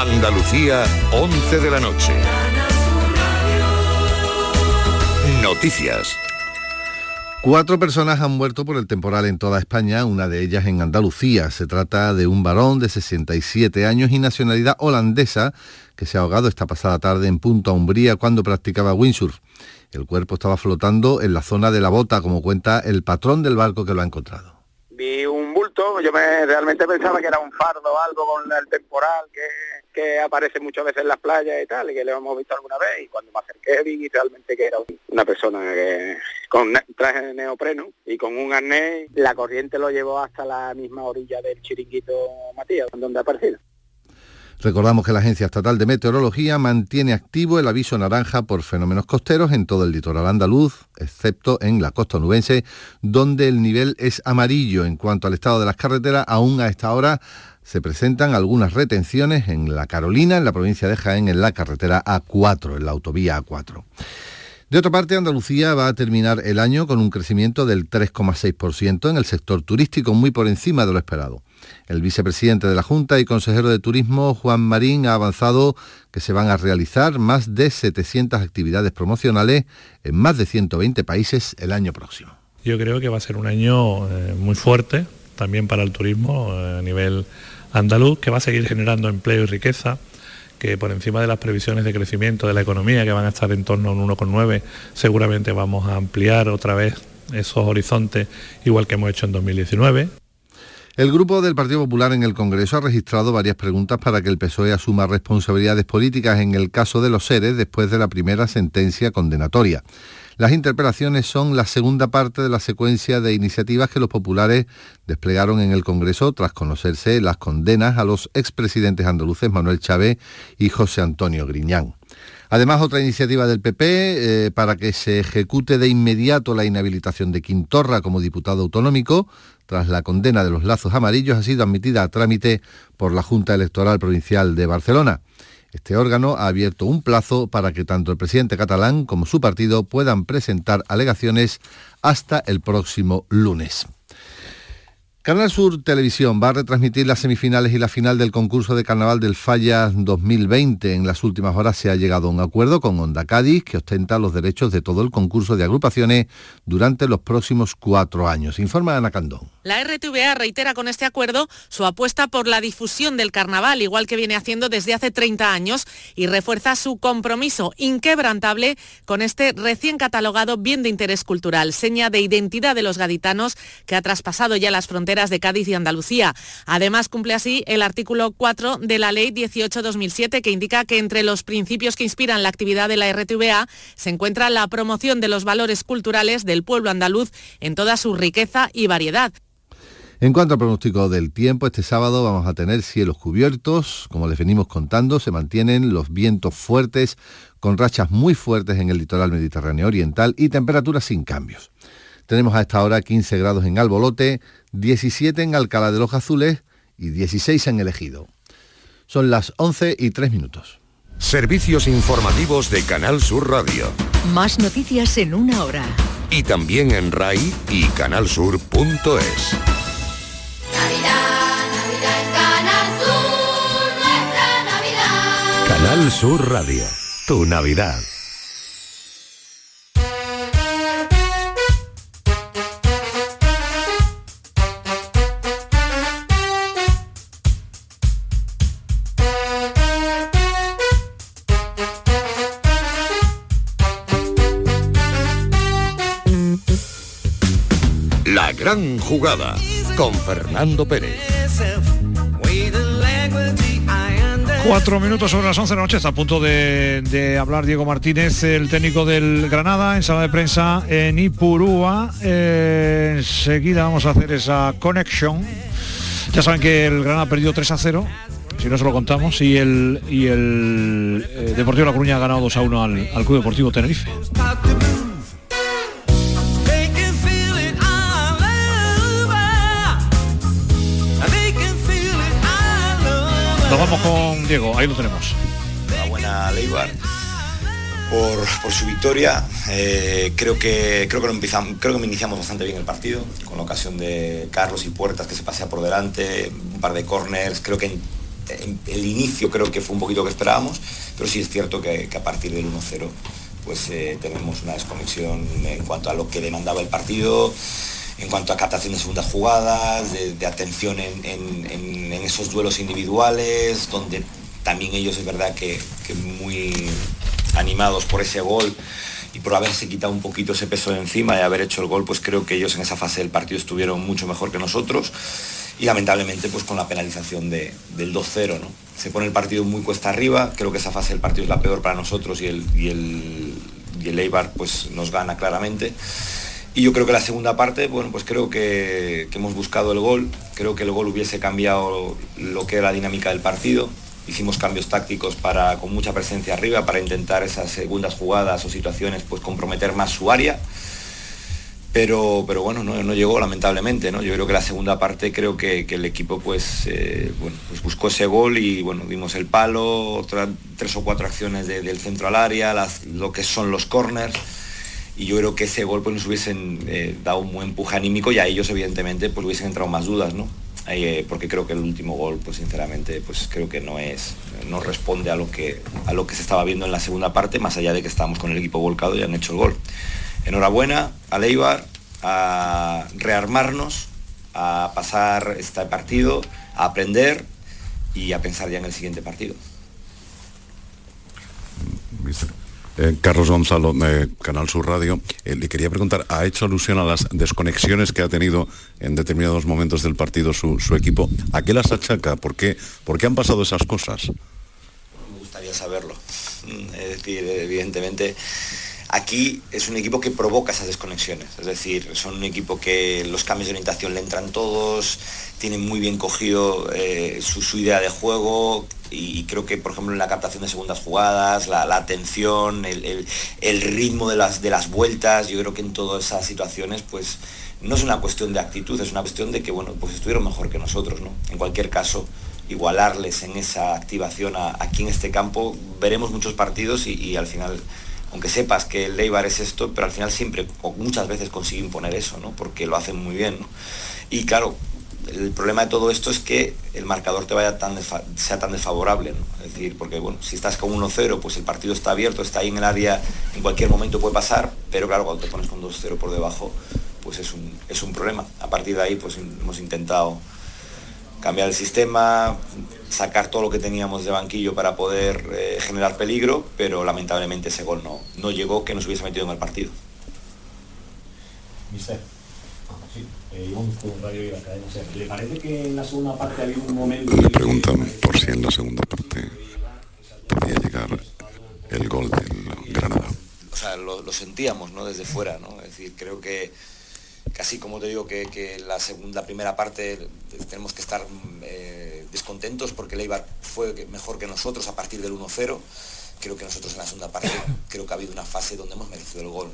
Andalucía, 11 de la noche. Noticias. Cuatro personas han muerto por el temporal en toda España, una de ellas en Andalucía. Se trata de un varón de 67 años y nacionalidad holandesa que se ha ahogado esta pasada tarde en Punta Umbría cuando practicaba windsurf. El cuerpo estaba flotando en la zona de la bota, como cuenta el patrón del barco que lo ha encontrado vi un bulto, yo me realmente pensaba que era un fardo o algo con el temporal que, que, aparece muchas veces en las playas y tal, y que lo hemos visto alguna vez, y cuando me acerqué vi realmente que era una persona que, con traje de neopreno y con un arnés, la corriente lo llevó hasta la misma orilla del chiringuito Matías, donde ha aparecido. Recordamos que la Agencia Estatal de Meteorología mantiene activo el aviso naranja por fenómenos costeros en todo el litoral andaluz, excepto en la costa nubense, donde el nivel es amarillo. En cuanto al estado de las carreteras, aún a esta hora se presentan algunas retenciones en la Carolina, en la provincia de Jaén, en la carretera A4, en la autovía A4. De otra parte, Andalucía va a terminar el año con un crecimiento del 3,6% en el sector turístico, muy por encima de lo esperado. El vicepresidente de la Junta y consejero de Turismo, Juan Marín, ha avanzado que se van a realizar más de 700 actividades promocionales en más de 120 países el año próximo. Yo creo que va a ser un año eh, muy fuerte también para el turismo eh, a nivel andaluz, que va a seguir generando empleo y riqueza que por encima de las previsiones de crecimiento de la economía, que van a estar en torno a un 1,9, seguramente vamos a ampliar otra vez esos horizontes, igual que hemos hecho en 2019. El grupo del Partido Popular en el Congreso ha registrado varias preguntas para que el PSOE asuma responsabilidades políticas en el caso de los seres después de la primera sentencia condenatoria. Las interpelaciones son la segunda parte de la secuencia de iniciativas que los populares desplegaron en el Congreso tras conocerse las condenas a los expresidentes andaluces Manuel Chávez y José Antonio Griñán. Además, otra iniciativa del PP eh, para que se ejecute de inmediato la inhabilitación de Quintorra como diputado autonómico tras la condena de los lazos amarillos ha sido admitida a trámite por la Junta Electoral Provincial de Barcelona. Este órgano ha abierto un plazo para que tanto el presidente catalán como su partido puedan presentar alegaciones hasta el próximo lunes. Canal Sur Televisión va a retransmitir las semifinales y la final del concurso de Carnaval del Falla 2020. En las últimas horas se ha llegado a un acuerdo con Onda Cádiz que ostenta los derechos de todo el concurso de agrupaciones durante los próximos cuatro años. Informa Ana Candón. La RTVA reitera con este acuerdo su apuesta por la difusión del carnaval, igual que viene haciendo desde hace 30 años, y refuerza su compromiso inquebrantable con este recién catalogado bien de interés cultural, seña de identidad de los gaditanos que ha traspasado ya las fronteras de Cádiz y Andalucía. Además, cumple así el artículo 4 de la Ley 18-2007, que indica que entre los principios que inspiran la actividad de la RTVA se encuentra la promoción de los valores culturales del pueblo andaluz en toda su riqueza y variedad. En cuanto al pronóstico del tiempo, este sábado vamos a tener cielos cubiertos, como les venimos contando, se mantienen los vientos fuertes con rachas muy fuertes en el litoral mediterráneo oriental y temperaturas sin cambios. Tenemos a esta hora 15 grados en Albolote, 17 en Alcalá de los Azules y 16 en El Ejido. Son las 11 y 3 minutos. Servicios informativos de Canal Sur Radio. Más noticias en una hora. Y también en RAI y canalsur.es. Canal Sur Radio, tu Navidad. Gran jugada con Fernando Pérez. Cuatro minutos sobre las 11 de la noche, está a punto de, hablar Diego Martínez, el técnico del Granada, en sala de prensa en Ipurúa. Eh, enseguida vamos a hacer esa conexión. Ya saben que el Granada perdió 3 a 0, si no se lo contamos, y el, y el eh, Deportivo La Coruña ha ganado 2 a 1 al, al Club Deportivo Tenerife. Vamos con Diego, ahí lo tenemos. Enhorabuena, Leibar. Por, por, su victoria. Eh, creo que creo que, empezamos, creo que iniciamos bastante bien el partido, con ocasión de Carlos y Puertas que se pasea por delante, un par de corners. Creo que el inicio creo que fue un poquito que esperábamos, pero sí es cierto que, a partir del 1-0 pues eh, tenemos una desconexión en cuanto a lo que demandaba el partido, en cuanto a captación de segundas jugadas, de, atención en, esos duelos individuales, donde también ellos es verdad que, muy animados por ese gol y por haberse quitado un poquito ese peso de encima y haber hecho el gol, pues creo que ellos en esa fase del partido estuvieron mucho mejor que nosotros y lamentablemente pues con la penalización de, del 2-0, ¿no? Se pone el partido muy cuesta arriba, creo que esa fase del partido es la peor para nosotros y el, y el, y el Eibar pues nos gana claramente. Y yo creo que la segunda parte, bueno, pues creo que, hemos buscado el gol, creo que el gol hubiese cambiado lo que era la dinámica del partido, hicimos cambios tácticos para, con mucha presencia arriba para intentar esas segundas jugadas o situaciones pues comprometer más su área. Pero, pero bueno, no, llegó lamentablemente, ¿no? Yo creo que la segunda parte creo que, el equipo pues, eh, bueno, pues buscó ese gol y bueno, dimos el palo, otras tres o cuatro acciones del centro al área, lo que son los corners y yo creo que ese gol pues nos hubiesen eh, dado un buen empuje anímico y a ellos evidentemente pues hubiesen entrado más dudas, ¿no? Eh, porque creo que el último gol, pues sinceramente, pues creo que no es, no responde a lo que a lo que se estaba viendo en la segunda parte, más allá de que estábamos con el equipo volcado y han hecho el gol. Enhorabuena a Leibar, a rearmarnos, a pasar este partido, a aprender y a pensar ya en el siguiente partido. Eh, Carlos Gonzalo, Canal Sur Radio, eh, le quería preguntar, ¿ha hecho alusión a las desconexiones que ha tenido en determinados momentos del partido su, equipo? ¿A qué las achaca? ¿Por qué, ¿Por qué han pasado esas cosas? Me gustaría saberlo. Mm, es decir, evidentemente Aquí es un equipo que provoca esas desconexiones, es decir, son un equipo que los cambios de orientación le entran todos, tienen muy bien cogido eh, su, idea de juego y, creo que, por ejemplo, en la captación de segundas jugadas, la, atención, el, ritmo de las, de las vueltas, yo creo que en todas esas situaciones, pues no es una cuestión de actitud, es una cuestión de que, bueno, pues estuvieron mejor que nosotros, ¿no? En cualquier caso, igualarles en esa activación aquí en este campo, veremos muchos partidos y al final aunque sepas que el Leibar es esto, pero al final siempre, o muchas veces consigue imponer eso, ¿no? Porque lo hacen muy bien, Y claro, el problema de todo esto es que el marcador te vaya tan sea tan desfavorable, Es decir, porque bueno, si estás con 1-0, pues el partido está abierto, está ahí en el área, en cualquier momento puede pasar, pero claro, cuando te pones con 2-0 por debajo, pues es un, es un problema. A partir de ahí, pues hemos intentado cambiar el sistema, sacar todo lo que teníamos de banquillo para poder eh, generar peligro, pero lamentablemente ese gol no, no llegó que nos hubiese metido en el partido. Mister, sí, eh, ¿Le parece que en la segunda parte había un momento... Le preguntan por si en la segunda parte podía llegar el gol del Granada. O sea, lo, lo sentíamos, ¿no? Desde fuera, ¿no? Es decir, creo que casi como te digo que, la segunda primera parte tenemos que estar eh, descontentos porque Leibar fue mejor que nosotros a partir del 1-0 creo que nosotros en la segunda parte creo que ha habido una fase donde hemos merecido el gol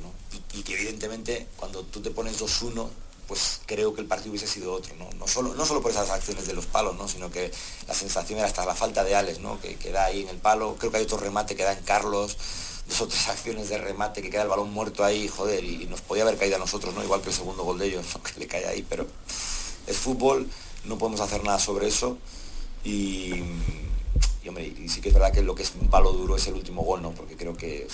y, que evidentemente cuando tú te pones 2-1 pues creo que el partido hubiese sido otro, ¿no? No, solo, no solo por esas acciones de los palos, ¿no? sino que la sensación era hasta la falta de Alex, ¿no? que, que da ahí en el palo, creo que hay otro remate que da en Carlos, dos o tres acciones de remate que queda el balón muerto ahí, joder, y, nos podía haber caído a nosotros, ¿no? Igual que el segundo gol de ellos, que le cae ahí, pero es fútbol, no podemos hacer nada sobre eso y, hombre, y sí que es verdad que lo que es un palo duro es el último gol, ¿no? Porque creo que,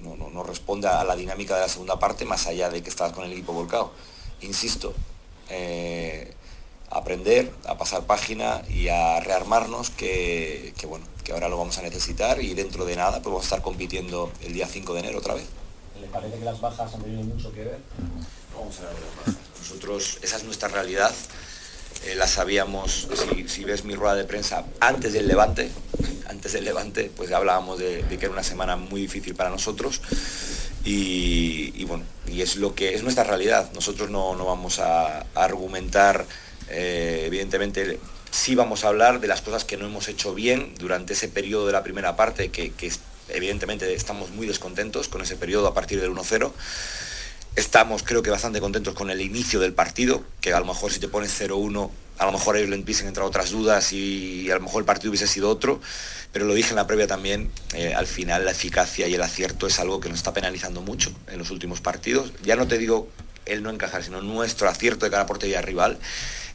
no, no, responde a la dinámica de la segunda parte, más allá de que estabas con el equipo volcado. Insisto, eh, aprender, a pasar página y a rearmarnos que, bueno, que ahora lo vamos a necesitar y dentro de nada pues vamos a estar compitiendo el día 5 de enero otra vez. ¿Le parece que las bajas han tenido mucho que ver? Vamos a ver las bajas. Nosotros, esa es nuestra realidad. Eh, la sabíamos, si, ves mi rueda de prensa, antes del Levante, antes del Levante, pues hablábamos de, que era una semana muy difícil para nosotros y, bueno, y es lo que es nuestra realidad. Nosotros no, vamos a argumentar eh, evidentemente sí vamos a hablar de las cosas que no hemos hecho bien durante ese periodo de la primera parte, que, evidentemente estamos muy descontentos con ese periodo a partir del 1-0. Estamos creo que bastante contentos con el inicio del partido, que a lo mejor si te pones 0-1, a lo mejor ellos le empiezan a entrar otras dudas y a lo mejor el partido hubiese sido otro, pero lo dije en la previa también, eh, al final la eficacia y el acierto es algo que nos está penalizando mucho en los últimos partidos. Ya no te digo el no encajar, sino nuestro acierto de cara a portería rival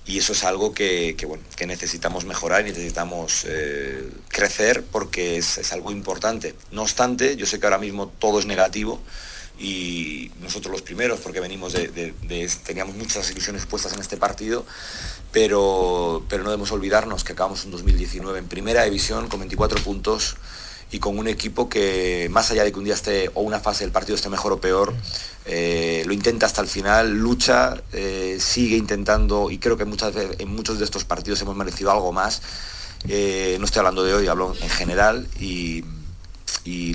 y eso es algo que, bueno, que necesitamos mejorar y necesitamos eh, crecer porque es, algo importante. No obstante, yo sé que ahora mismo todo es negativo y nosotros los primeros, porque venimos de, teníamos muchas ilusiones puestas en este partido, pero, pero no debemos olvidarnos que acabamos en 2019 en primera división con 24 puntos y con un equipo que más allá de que un día esté o una fase del partido esté mejor o peor, eh, lo intenta hasta el final, lucha, eh, sigue intentando y creo que muchas veces en muchos de estos partidos hemos merecido algo más. Eh, no estoy hablando de hoy, hablo en general y,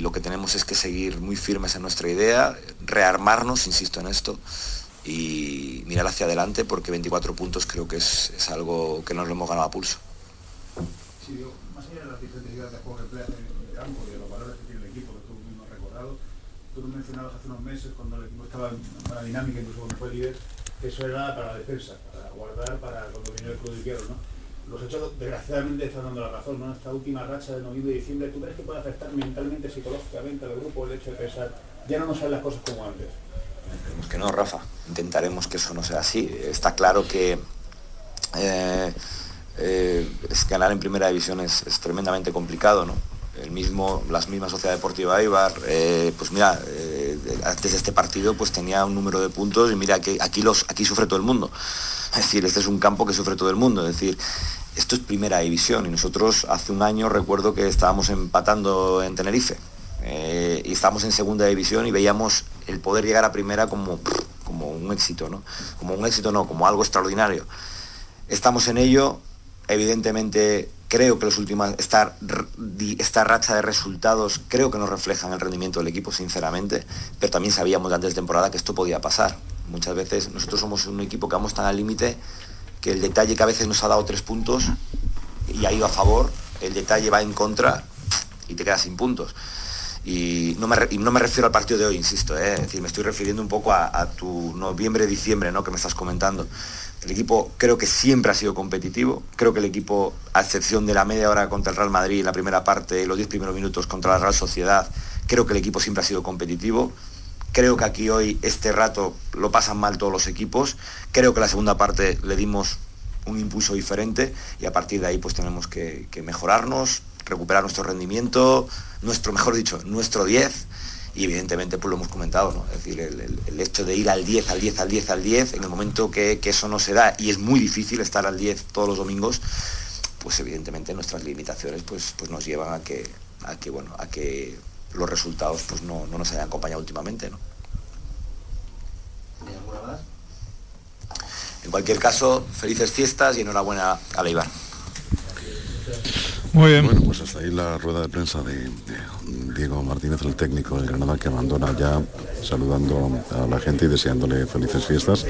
lo que tenemos es que seguir muy firmes en nuestra idea, rearmarnos, insisto en esto, y mirar hacia adelante porque 24 puntos creo que es, algo que nos lo hemos ganado a pulso campo y de los valores que tiene el equipo que tú mismo has recordado, tú lo mencionabas hace unos meses cuando el equipo estaba en una dinámica, incluso cuando fue líder, eso era para la defensa, para guardar, para cuando vino el club izquierdo, ¿no? Los hechos desgraciadamente están dando la razón, ¿no? Esta última racha de noviembre y diciembre, ¿tú crees que puede afectar mentalmente, psicológicamente al grupo el hecho de pensar, ya no nos salen las cosas como antes? Que no, Rafa. Intentaremos que eso no sea así. Está claro que eh, eh, es ganar en primera división es tremendamente complicado, ¿no? El mismo, las mismas Sociedad Deportiva Ibar, eh, pues mira, eh, antes de este partido pues tenía un número de puntos y mira que aquí, los, aquí sufre todo el mundo. Es decir, este es un campo que sufre todo el mundo. Es decir, esto es primera división y nosotros hace un año recuerdo que estábamos empatando en Tenerife eh, y estábamos en segunda división y veíamos el poder llegar a primera como, como un éxito, ¿no? Como un éxito no, como algo extraordinario. Estamos en ello, evidentemente Creo que los últimos, esta, esta racha de resultados creo que no reflejan el rendimiento del equipo, sinceramente, pero también sabíamos antes de temporada que esto podía pasar. Muchas veces nosotros somos un equipo que vamos tan al límite que el detalle que a veces nos ha dado tres puntos y ha ido a favor, el detalle va en contra y te quedas sin puntos. Y no me, no me refiero al partido de hoy, insisto, ¿eh? es decir, me estoy refiriendo un poco a, tu noviembre-diciembre ¿no? que me estás comentando. El equipo creo que siempre ha sido competitivo. Creo que el equipo, a excepción de la media hora contra el Real Madrid la primera parte, los 10 primeros minutos contra la Real Sociedad, creo que el equipo siempre ha sido competitivo. Creo que aquí hoy este rato lo pasan mal todos los equipos. Creo que la segunda parte le dimos un impulso diferente y a partir de ahí pues tenemos que, que mejorarnos, recuperar nuestro rendimiento, nuestro, mejor dicho, nuestro 10 y evidentemente pues lo hemos comentado, ¿no? Es decir, el, hecho de ir al 10, al 10, al 10, al 10, en el momento que, eso no se da y es muy difícil estar al 10 todos los domingos, pues evidentemente nuestras limitaciones pues, pues nos llevan a que, a que, bueno, a que los resultados pues no, nos hayan acompañado últimamente, ¿no? En cualquier caso, felices fiestas y enhorabuena a Leibar. Muy bien. Bueno, pues hasta ahí la rueda de prensa de, Diego Martínez, el técnico del Granada, que abandona ya saludando a la gente y deseándole felices fiestas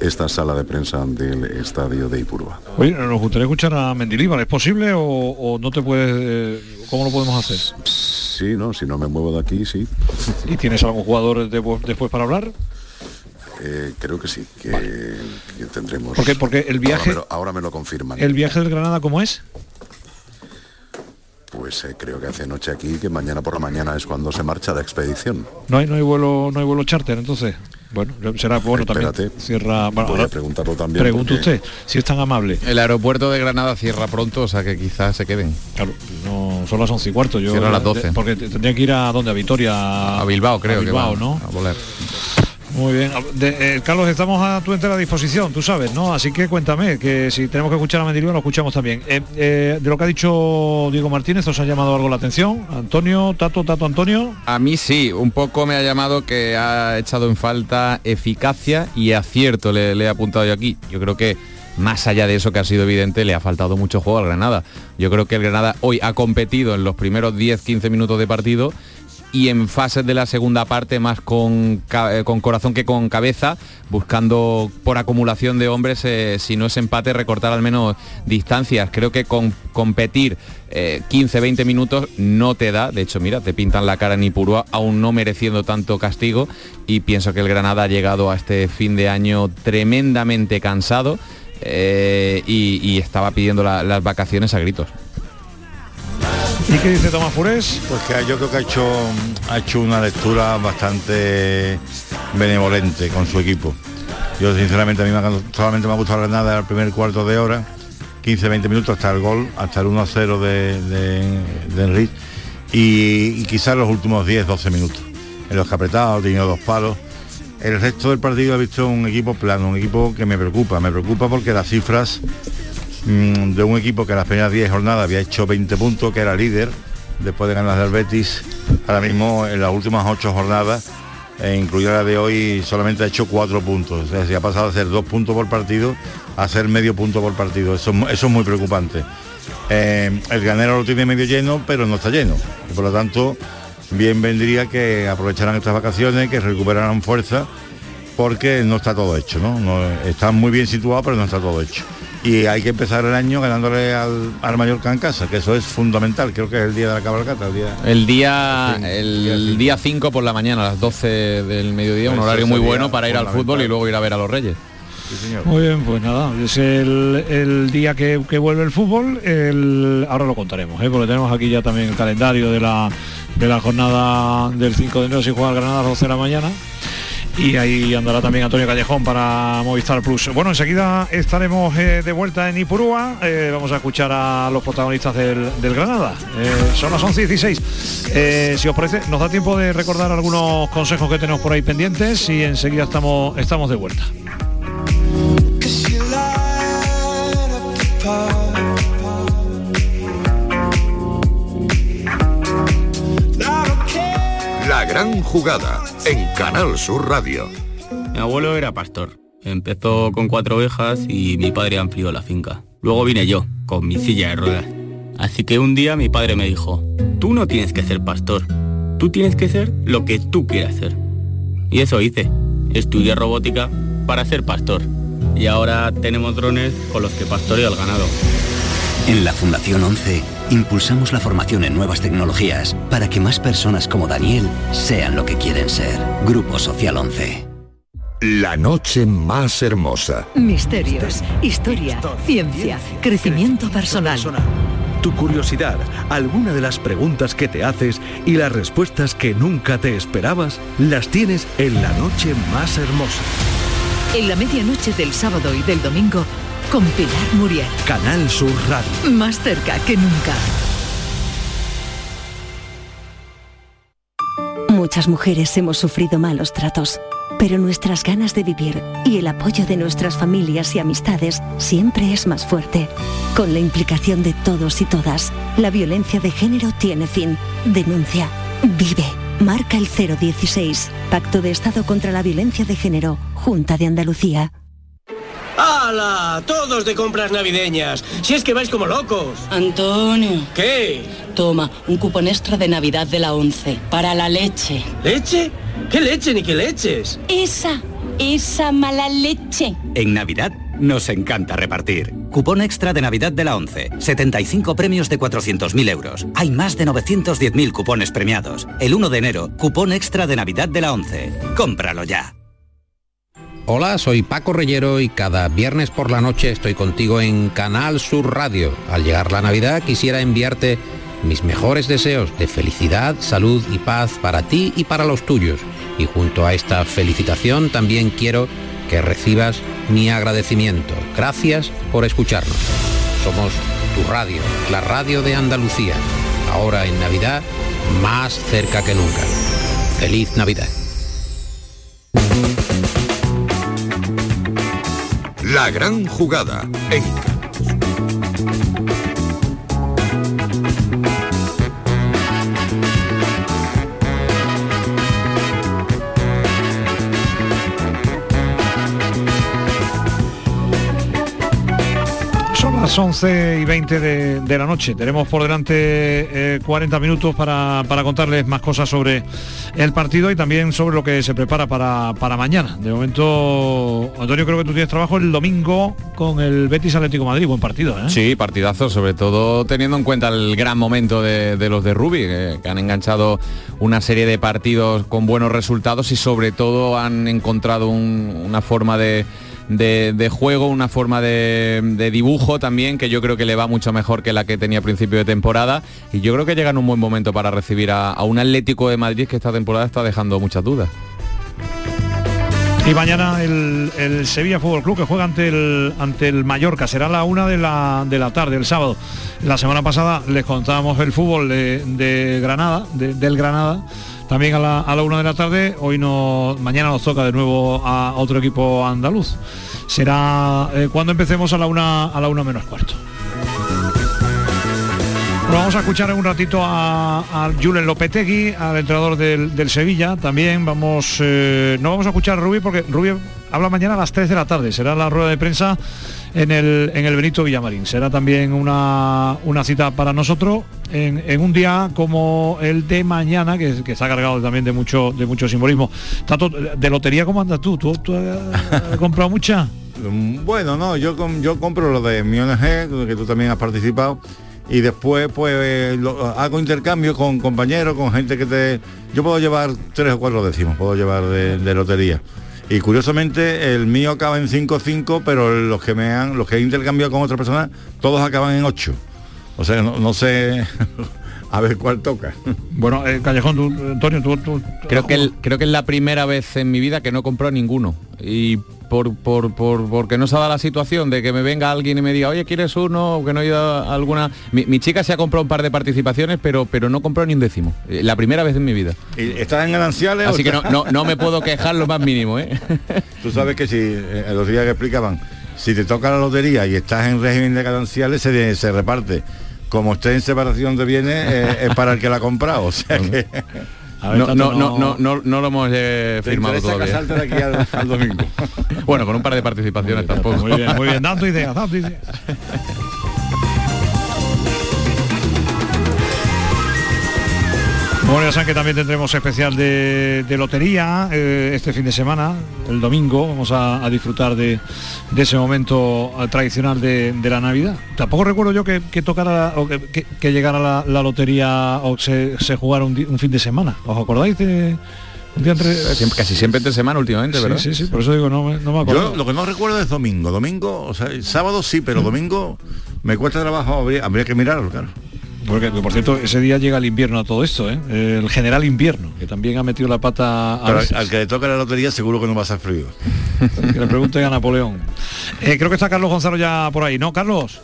esta sala de prensa del estadio de Ipurúa. Oye, nos gustaría escuchar a Mendilíbar, ¿es posible o, no te puedes... Eh, ¿Cómo lo podemos hacer? Sí, no, si no me muevo de aquí, sí. ¿Y tienes algún jugador después para hablar? Eh, creo que sí, que, tendremos. ¿Por qué? Porque el viaje. Ahora me, lo, ahora me lo confirman. ¿El viaje del Granada cómo es? Pues eh, creo que hace noche aquí, que mañana por la mañana es cuando se marcha la expedición. No hay, no hay vuelo, no hay vuelo charter, entonces. Bueno, será bueno también. Cierra. voy a preguntarlo también. Pregunte usted, si es tan amable. El aeropuerto de Granada cierra pronto, o sea que quizás se queden. Claro, no, son las 11 y cuarto. Yo, cierra a las 12. porque tendría que ir a dónde, a Vitoria. A Bilbao, creo a Bilbao, que ¿no? A volar. Muy bien. Eh, Carlos, estamos a tu entera disposición, tú sabes, ¿no? Así que cuéntame, que si tenemos que escuchar a Mendilibar, lo escuchamos también. Eh, eh, de lo que ha dicho Diego Martínez, ¿os ha llamado algo la atención? Antonio, Tato, Tato, Antonio. A mí sí, un poco me ha llamado que ha echado en falta eficacia y acierto, le, le he apuntado yo aquí. Yo creo que más allá de eso que ha sido evidente, le ha faltado mucho juego al Granada. Yo creo que el Granada hoy ha competido en los primeros 10-15 minutos de partido y en fases de la segunda parte más con, eh, con corazón que con cabeza, buscando por acumulación de hombres, eh, si no es empate, recortar al menos distancias. Creo que con competir 15-20 eh, minutos no te da, de hecho mira, te pintan la cara en Ipurúa, aún no mereciendo tanto castigo y pienso que el Granada ha llegado a este fin de año tremendamente cansado y, estaba pidiendo las vacaciones a gritos. ¿Y qué dice Tomás Furés? Pues que yo creo que ha hecho, ha hecho una lectura bastante benevolente con su equipo. Yo sinceramente a mí me solamente me ha gustado nada el primer cuarto de hora, 15-20 minutos hasta el gol, hasta el 1-0 de, de, Enrique y, quizás los últimos 10-12 minutos, en los que apretado, tenido dos palos. El resto del partido ha visto un equipo plano, un equipo que me preocupa, me preocupa porque las cifras mm, de un equipo que en las primeras 10 jornadas había hecho 20 puntos, que era líder, después de ganar del Betis, ahora mismo en las últimas 8 jornadas e incluida la de hoy solamente ha hecho cuatro puntos. O sea, se ha pasado a hacer dos puntos por partido a hacer medio punto por partido. Eso, eso es muy preocupante. Eh, el ganero lo tiene medio lleno, pero no está lleno. Y por lo tanto, bien vendría que aprovecharan estas vacaciones, que recuperaran fuerza, porque no está todo hecho, ¿no? no está muy bien situado, pero no está todo hecho y hay que empezar el año ganándole al, al Mallorca en casa, que eso es fundamental, creo que es el día de la cabalgata. El día el día 5 por la mañana, a las 12 del mediodía, un horario muy bueno para ir al fútbol y luego ir a ver a los Reyes. Muy bien, pues nada, es el, día que, vuelve el fútbol, el, ahora lo contaremos, ¿eh? porque tenemos aquí ya también el calendario de la, de la jornada del 5 de enero si juega Granada a las 12 de la mañana y ahí andará también Antonio Callejón para Movistar Plus. Bueno, enseguida estaremos eh, de vuelta en Ipurúa. Eh, vamos a escuchar a los protagonistas del, Granada. Eh, son las 11 y 16. si os parece, nos da tiempo de recordar algunos consejos que tenemos por ahí pendientes y enseguida estamos, estamos de vuelta. La gran jugada en Canal Sur Radio. Mi abuelo era pastor. Empezó con cuatro ovejas y mi padre amplió la finca. Luego vine yo, con mi silla de ruedas. Así que un día mi padre me dijo, tú no tienes que ser pastor, tú tienes que ser lo que tú quieras ser. Y eso hice. Estudié robótica para ser pastor. Y ahora tenemos drones con los que pastoreo el ganado. En la Fundación 11 impulsamos la formación en nuevas tecnologías para que más personas como Daniel sean lo que quieren ser. Grupo Social 11. La noche más hermosa. Misterios, historia, ciencia, crecimiento personal. Tu curiosidad, alguna de las preguntas que te haces y las respuestas que nunca te esperabas, las tienes en la noche más hermosa. En la medianoche del sábado y del domingo, con Pilar Muriel. Canal Sur Radio. Más cerca que nunca. Muchas mujeres hemos sufrido malos tratos, pero nuestras ganas de vivir y el apoyo de nuestras familias y amistades siempre es más fuerte. Con la implicación de todos y todas, la violencia de género tiene fin. Denuncia. Vive. Marca el 016. Pacto de Estado contra la Violencia de Género. Junta de Andalucía. ¡Hala! Todos de compras navideñas. Si es que vais como locos. Antonio. ¿Qué? Toma, un cupón extra de Navidad de la 11. Para la leche. ¿Leche? ¿Qué leche ni qué leches? Esa, esa mala leche. En Navidad nos encanta repartir. Cupón extra de Navidad de la 11. 75 premios de 400.000 euros. Hay más de 910.000 cupones premiados. El 1 de enero, cupón extra de Navidad de la 11. Cómpralo ya. Hola, soy Paco Reyero y cada viernes por la noche estoy contigo en Canal Sur Radio. Al llegar la Navidad quisiera enviarte mis mejores deseos de felicidad, salud y paz para ti y para los tuyos. Y junto a esta felicitación también quiero que recibas mi agradecimiento. Gracias por escucharnos. Somos tu radio, la radio de Andalucía. Ahora en Navidad, más cerca que nunca. Feliz Navidad. La gran jugada las 11 y 20 de, la noche. Tenemos por delante 40 eh, minutos para, contarles más cosas sobre el partido y también sobre lo que se prepara para, mañana. De momento, Antonio, creo que tú tienes trabajo el domingo con el Betis Atlético Madrid. Buen partido, ¿eh? Sí, partidazo, sobre todo teniendo en cuenta el gran momento de, los de Rubi, que, han enganchado una serie de partidos con buenos resultados y sobre todo han encontrado una forma de de, juego, una forma de, dibujo también que yo creo que le va mucho mejor que la que tenía a principio de temporada y yo creo que llega en un buen momento para recibir a, un Atlético de Madrid que esta temporada está dejando muchas dudas. Y mañana el, el Sevilla Fútbol Club que juega ante el ante el Mallorca. Será a la una de la, de la tarde, el sábado. La semana pasada les contábamos el fútbol de, de Granada, de- del Granada. También a la, a la una de la tarde. Hoy no, mañana nos toca de nuevo a otro equipo andaluz. Será eh, cuando empecemos a la una a la una menos cuarto. Bueno, vamos a escuchar en un ratito a, a Julen Lopetegui, al entrenador del, del Sevilla. También vamos, eh, no vamos a escuchar a Rubí porque Rubí habla mañana a las 3 de la tarde. Será la rueda de prensa en el, en el Benito Villamarín. Será también una, una cita para nosotros en, un día como el de mañana, que, que está cargado también de mucho, de mucho simbolismo. Tato, de lotería, ¿cómo andas tú? ¿Tú, tú has comprado mucha? Mm, Bueno, no, yo yo compro lo de mi ONG, que tú también has participado, y después pues hago intercambio con compañeros, con gente que te... Yo puedo llevar tres o cuatro décimos, puedo llevar de lotería. Y curiosamente el mío acaba en 5-5, pero los que me han, los que he intercambiado con otras personas, todos acaban en 8. O sea, no, no sé a ver cuál toca. Bueno, eh, Callejón, tú, Antonio, tú, tú- Creo que, el- creo que es la primera vez en mi vida que no compro ninguno. Y por, por, por- porque no se ha dado la situación de que me venga alguien y me diga, oye, ¿quieres uno? O que no he ido a alguna. Mi, mi chica se ha comprado un par de participaciones, pero, pero no compró ni un décimo. Eh, La primera vez en mi vida. ¿Y ¿Estás en gananciales? o Así que no, no, no me puedo quejar lo más mínimo, ¿eh? Tú sabes que si, eh, los días que explicaban, si te toca la lotería y estás en régimen de gananciales, se, se reparte. Como esté en separación de bienes, eh, es para el que la ha comprado. O sea que... No, no, no, no, no, no lo hemos eh, ¿Te firmado todavía. casarte de aquí al, al domingo? bueno, con un par de participaciones tampoco. Muy bien, muy bien, dando ideas, dando ideas. Bueno, ya saben que también tendremos especial de, de lotería eh, este fin de semana, el domingo. Vamos a, a disfrutar de, de ese momento eh, tradicional de, de la Navidad. Tampoco recuerdo yo que, que tocara o que, que- que llegara la, la lotería o se, se jugara un, fin de semana. ¿Os acordáis de un día entre... Siempre- casi siempre entre semana últimamente, Sí, ¿verdad? sí, sí, por eso digo, no, me- no me acuerdo. Yo lo que no recuerdo es domingo. Domingo, o sea, sábado sí, pero domingo me cuesta trabajo, habría, habría que mirarlo, claro. Porque, por cierto, ese día llega el invierno a todo esto, ¿eh? El general invierno, que también ha metido la pata a Pero veces. al que le toca la lotería seguro que no va a ser frío. Que le pregunten a Napoleón. Eh, creo que está Carlos Gonzalo ya por ahí, ¿no, Carlos?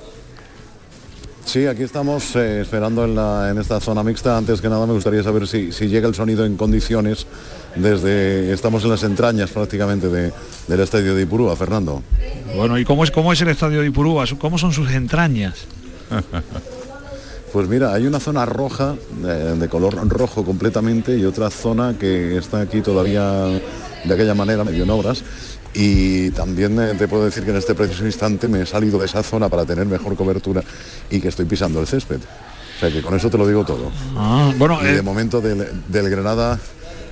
Sí, aquí estamos eh, esperando en, la- en esta zona mixta. Antes que nada me gustaría saber si, si llega el sonido en condiciones desde... Estamos en las entrañas prácticamente de- del estadio de Ipurúa, Fernando. Bueno, ¿y cómo es, cómo es el estadio de Ipurúa? ¿Cómo son sus entrañas? Pues mira, hay una zona roja, eh, de color rojo completamente, y otra zona que está aquí todavía de aquella manera, medio en obras. Y también eh, te puedo decir que en este preciso instante me he salido de esa zona para tener mejor cobertura y que estoy pisando el césped. O sea que con eso te lo digo todo. Ah, bueno, y eh, de momento del, del Granada,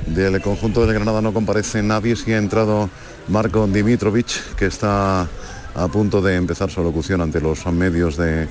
del conjunto del Granada no comparece nadie, sí ha entrado Marco Dimitrovic, que está a punto de empezar su locución ante los medios de,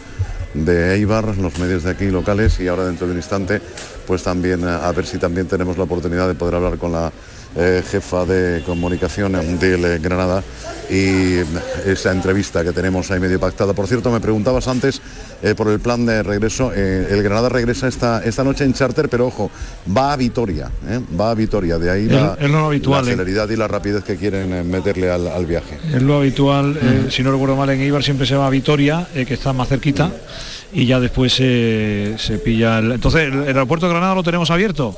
de Eibar, los medios de aquí locales, y ahora dentro de un instante, pues también eh, a ver si también tenemos la oportunidad de poder hablar con la eh, jefa de comunicación del eh, Granada y esa entrevista que tenemos ahí medio pactada. Por cierto, me preguntabas antes eh, por el plan de regreso. eh, el Granada regresa esta, esta noche en charter, pero ojo, va a Vitoria, ¿eh? va a Vitoria. De ahí la, es lo habitual, la celeridad y la rapidez que quieren meterle al, al viaje. es lo habitual, eh, si no recuerdo mal, en Eibar siempre se va a Vitoria, que está más cerquita, y ya después se pilla el... Entonces, ¿el, el aeropuerto de Granada lo tenemos abierto?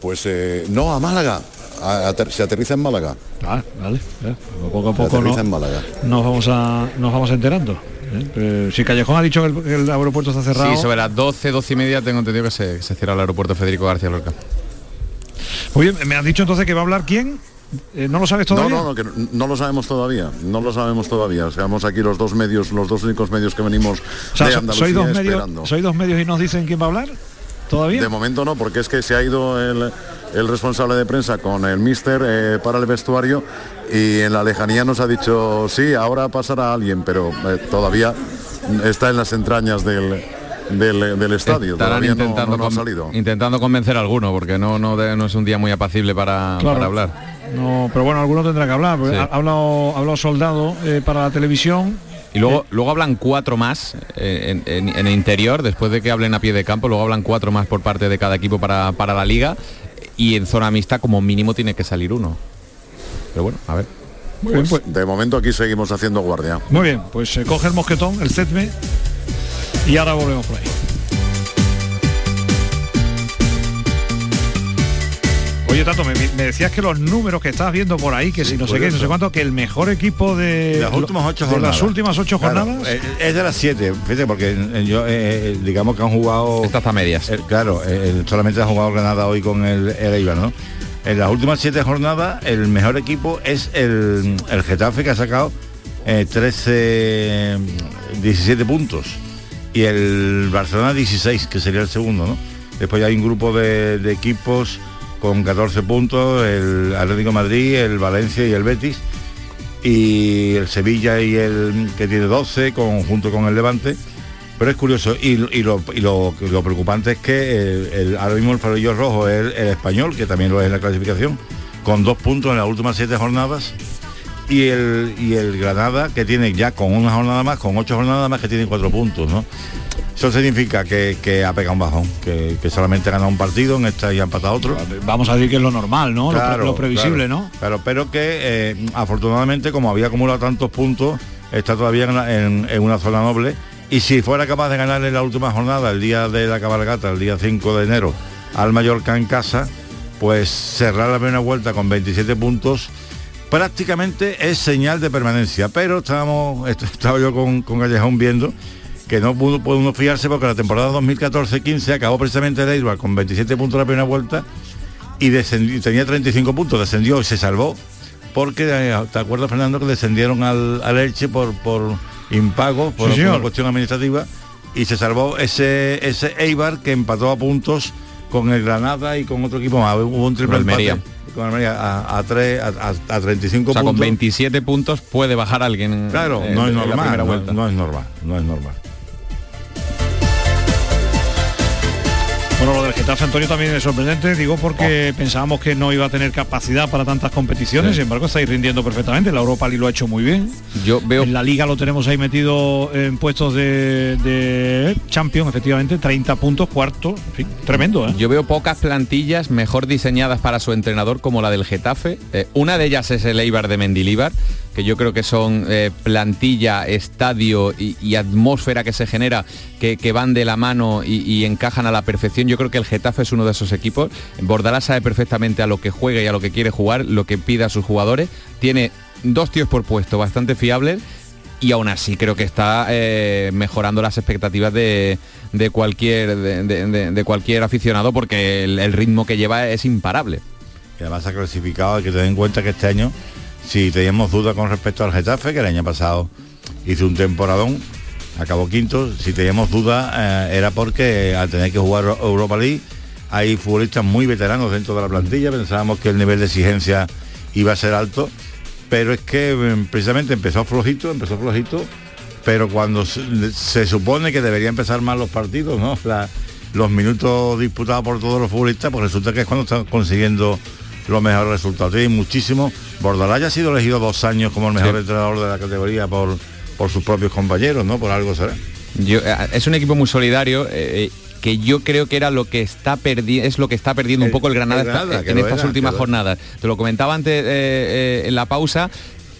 Pues no, a Málaga. A- se aterriza en Málaga. Ah, vale. eh, poco a poco no- en Málaga. nos vamos a nos vamos enterando. ¿Eh? Eh, si Callejón ha dicho que el, que el aeropuerto está cerrado. Sí, sobre las 12, 12 y media tengo entendido que se, que se cierra el aeropuerto Federico García Lorca. Muy bien, me has dicho entonces que va a hablar quién. Eh, ¿No lo sabes todavía? no, no, que no- no lo sabemos todavía. No lo sabemos todavía. Seamos aquí los dos medios, los dos únicos medios que venimos O sea, de so- Andalucía soy dos esperando. medios, soy dos medios y nos dicen quién va a hablar. ¿Todavía? De momento no, porque es que se ha ido el, el responsable de prensa con el mister eh, para el vestuario y en la lejanía nos ha dicho, sí, ahora pasará alguien, pero eh, todavía está en las entrañas del, del, del estadio. Estarán Todavía no- intentando, no, no ha salido. intentando convencer a alguno, porque no, no, de- no es un día muy apacible para, Claro. para hablar. No, pero bueno, alguno tendrá que hablar. Sí. Ha ha hablado, ha hablado soldado eh, para la televisión. Y luego, luego hablan cuatro más eh, en, en- en el interior, después de que hablen a pie de campo, luego hablan cuatro más por parte de cada equipo para, para la liga y en zona mixta como mínimo tiene que salir uno. pero bueno, a ver. Muy bien, Pues, de momento aquí seguimos haciendo guardia. Muy bien, pues se coge el mosquetón, el CETME y ahora volvemos por ahí. Oye, Tato, me, me decías que los números que estabas viendo por ahí, que si no sé qué, no sé cuánto, que el mejor equipo de, las últimas ocho de jornadas. las últimas ocho Claro, jornadas. eh, es de las siete, fíjate, porque eh, yo, eh, eh, digamos que han jugado... Estas a medias. eh, claro, eh, solamente ha jugado Granada hoy con el, el Eibar, ¿no? En las últimas siete jornadas, el mejor equipo es el, el Getafe, que ha sacado eh, 13, 17 puntos. Y el Barcelona 16, que sería el segundo, ¿no? Después hay un grupo de, de equipos con 14 puntos, el Atlético Madrid, el Valencia y el Betis y el Sevilla y el que tiene 12 con, junto con el Levante. Pero es curioso y, lo, preocupante es que eh, el, ahora mismo el farolillo rojo es el, el español, que también lo es en la clasificación, con dos puntos en las últimas siete jornadas. Y el, y el Granada, que tiene ya con una jornada más, con ocho jornadas más, que tiene cuatro puntos, ¿no? Eso significa que, que ha pegado un bajón, que, que solamente ha ganado un partido, en esta y ha empatado otro. Vamos a decir que es lo normal, ¿no? Lo pre- lo, previsible, claro. ¿no? Claro, pero que eh, afortunadamente como había acumulado tantos puntos, está todavía en, en- en una zona noble. Y si fuera capaz de ganar en la última jornada, el día de la cabalgata, el día 5 de enero, al Mallorca en casa, pues cerrar la primera vuelta con 27 puntos prácticamente es señal de permanencia. Pero estábamos, est- estaba yo con, con Callejón viendo que no pudo, puede uno fiarse porque la temporada 2014-15 acabó precisamente el Eibar con 27 puntos la primera vuelta y descendió- tenía 35 puntos, descendió y se salvó porque, eh, ¿te acuerdas Fernando que descendieron al, al Elche por, por impago, por, Sí, una cuestión administrativa y se salvó ese, ese Eibar que empató a puntos con el Granada y con otro equipo más. Hubo un triple empate con Almería a, a, tres- a, a- a 35 O sea, con puntos. 27 puntos puede bajar alguien. Claro, eh, no es en normal, no, no es normal, no es normal. Bueno, lo del Getafe Antonio también es sorprendente, digo porque pensábamos que no iba a tener capacidad para tantas competiciones, Sí. sin embargo estáis rindiendo perfectamente, la Europa League lo ha hecho muy bien. Yo veo En la liga lo tenemos ahí metido en puestos de, de Champions, efectivamente, 30 puntos, cuarto, en fin, tremendo, ¿eh? Yo veo pocas plantillas mejor diseñadas para su entrenador como la del Getafe. Eh, una de ellas es el Eibar de Mendilíbar, que yo creo que son eh, plantilla, estadio y, atmósfera que se genera que, que van de la mano y, encajan a la perfección. Yo creo que el Getafe es uno de esos equipos. Bordalás sabe perfectamente a lo que juega y a lo que quiere jugar, lo que pide a sus jugadores. Tiene dos tíos por puesto bastante fiables y aún así creo que está eh, mejorando las expectativas de, de cualquier de, cualquier aficionado porque el, ritmo que lleva es imparable. Y además ha clasificado, hay que tener en cuenta que este año, si teníamos dudas con respecto al Getafe, que el año pasado hizo un temporadón, acabó quinto, si teníamos dudas eh, era porque al tener que jugar Europa League hay futbolistas muy veteranos dentro de la plantilla, pensábamos que el nivel de exigencia iba a ser alto, pero es que eh, precisamente empezó flojito, empezó flojito, pero cuando se, se supone que debería empezar más los partidos, ¿no? La- los minutos disputados por todos los futbolistas, pues resulta que es cuando están consiguiendo los mejores resultados. Tiene muchísimo. Bordalás ha sido elegido dos años como el mejor Sí. entrenador de la categoría por, por sus propios compañeros, ¿no? Por algo será. Yo, eh, es un equipo muy solidario. eh, que yo creo que era lo que está perdiendo es lo que está perdiendo un poco el Granada, el Granada, en estas era, últimas jornadas. Te lo comentaba antes eh, eh, en la pausa.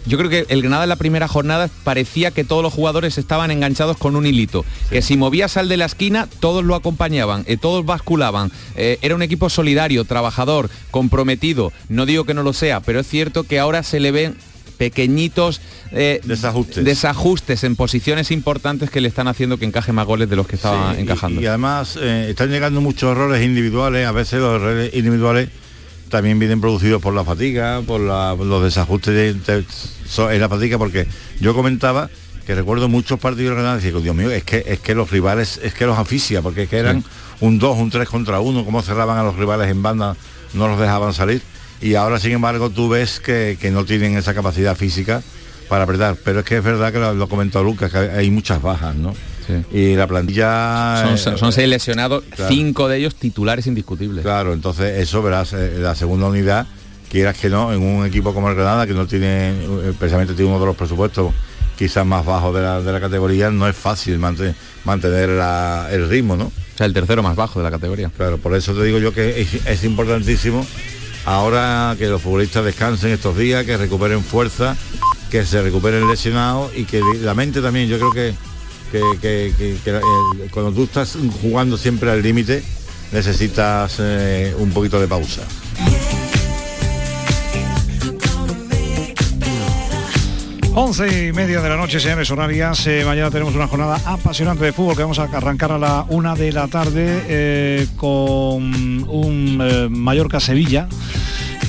Yo creo que el Granada en la primera jornada parecía que todos los jugadores estaban enganchados con un hilito. Que si movías al de la esquina, todos lo acompañaban, eh, todos basculaban. Eh, era un equipo solidario, trabajador, comprometido. No digo que no lo sea, pero es cierto que ahora se le ven pequeñitos eh, Desajustes. desajustes en posiciones importantes que le están haciendo que encaje más goles de los que estaba Sí, y- encajando. Y, además eh, están llegando muchos errores individuales, a veces los errores individuales también vienen producidos por la fatiga, por, la- los desajustes de, de- so- en la fatiga, porque yo comentaba que recuerdo muchos partidos de Granada y digo, Dios mío, es que, es que los rivales, es que los aficia, porque es que eran un 2, un 3 contra uno, cómo cerraban a los rivales en banda, no los dejaban salir. Y ahora, sin embargo, tú ves que, que no tienen esa capacidad física para apretar. Pero es que es verdad que lo, lo comentó Lucas, que hay muchas bajas, ¿no? Y la plantilla... Son, eh, son- son seis lesionados, claro. cinco de ellos titulares indiscutibles. Claro, entonces eso verás, eh, la segunda unidad, quieras que no, en un equipo como el Granada, que no tiene, eh, precisamente tiene uno de los presupuestos quizás más bajos de la, de la categoría, no es fácil mantener, mantener la- el ritmo, ¿no? O sea, el tercero más bajo de la categoría. Claro, por eso te digo yo que es, es importantísimo ahora que los futbolistas descansen estos días, que recuperen fuerza, que se recuperen lesionados y que la mente también, yo creo que, que, cuando tú estás jugando siempre al límite, necesitas eh, un poquito de pausa. 11 y media de la noche, señores horarias. Eh, mañana tenemos una jornada apasionante de fútbol que vamos a arrancar a la una de la tarde eh, con un eh, Mallorca-Sevilla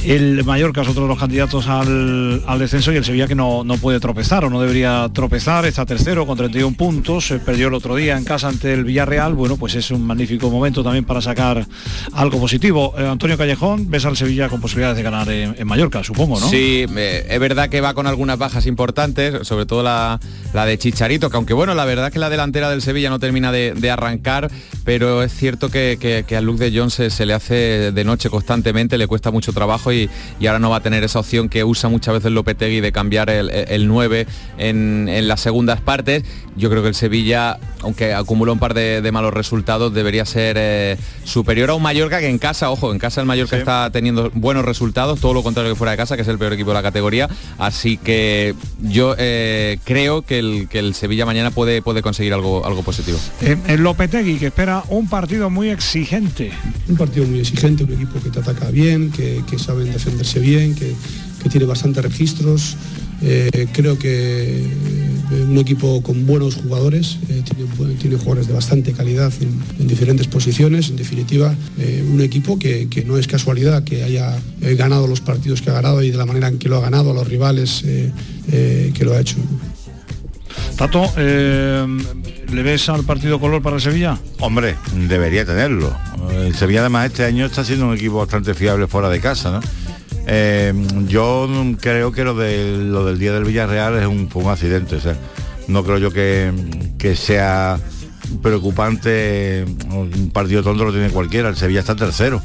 el Mallorca es otro de los candidatos al, descenso y el Sevilla que no, no, puede tropezar o no debería tropezar, está tercero con 31 puntos, se perdió el otro día en casa ante el Villarreal, bueno, pues es un magnífico momento también para sacar algo positivo. Eh, Antonio Callejón, ves al Sevilla con posibilidades de ganar en, Mallorca, supongo, ¿no? Sí, es verdad que va con algunas bajas importantes, sobre todo la, de Chicharito, que aunque bueno, la verdad que la delantera del Sevilla no termina de, arrancar, pero es cierto que, que, a Luke de Jones se le hace de noche constantemente, le cuesta mucho trabajo y, ahora no va a tener esa opción que usa muchas veces Lopetegui de cambiar el, 9 en, las segundas partes. Yo creo que el Sevilla, aunque acumula un par de, malos resultados, debería ser eh, superior a un Mallorca que en casa, ojo, en casa el Mallorca está teniendo buenos resultados, todo lo contrario que fuera de casa, que es el peor equipo de la categoría. Así que yo eh, creo que el, que el Sevilla mañana puede, puede conseguir algo, algo positivo. En, Lopetegui, que espera un partido muy exigente. Un partido muy exigente, un equipo que te ataca bien, que, que saben defenderse bien, que, tiene bastantes registros. Eh, creo que eh, un equipo con buenos jugadores, eh, tiene, jugadores de bastante calidad en, diferentes posiciones, en definitiva, un equipo que, no es casualidad que haya ganado los partidos que ha ganado y de la manera en que lo ha ganado a los rivales que lo ha hecho. Tato, ¿le ves al partido color para el Sevilla? Hombre, debería tenerlo. El Sevilla además este año está siendo un equipo bastante fiable fuera de casa, ¿no? Eh, yo creo que lo, de, lo del día del Villarreal es un, un accidente. no creo yo que, sea preocupante. Un partido tonto lo tiene cualquiera. El Sevilla está tercero.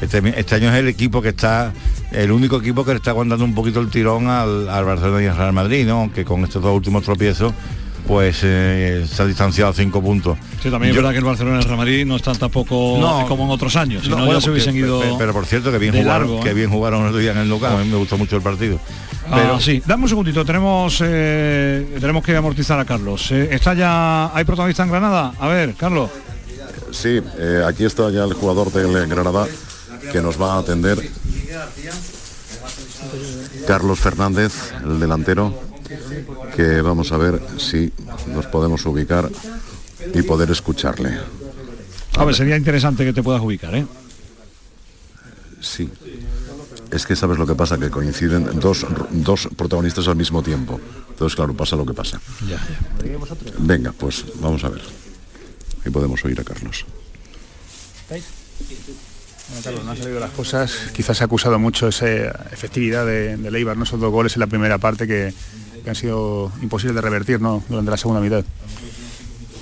Este, este, año es el equipo que está, el único equipo que le está aguantando un poquito el tirón al, al Barcelona y al Real Madrid, ¿no? Aunque con estos dos últimos tropiezos pues eh, se ha distanciado cinco puntos. Sí, también es verdad que el Barcelona y el Real Madrid no están tampoco como en otros años, si no, ya se hubiesen ido pero, por cierto que bien jugaron, que ¿eh? bien jugaron el día en el local, a mí me gustó mucho el partido. Ah, pero sí, dame un segundito, tenemos eh, tenemos que amortizar a Carlos. ¿Está ya hay protagonista en Granada? A ver, Carlos. Sí, aquí está ya el jugador del Granada que nos va a atender. Carlos Fernández, el delantero que vamos a ver si nos podemos ubicar y poder escucharle. A, ver, sería interesante que te puedas ubicar, ¿eh? Sí. Es que sabes lo que pasa, que coinciden dos, dos protagonistas al mismo tiempo. Entonces, claro, pasa lo que pasa. Venga, pues vamos a ver. Y podemos oír a Carlos. Carlos, no han salido las cosas. Quizás se ha acusado mucho esa efectividad de, de Leibar, esos dos goles en la primera parte que, han sido imposibles de revertir durante la segunda mitad.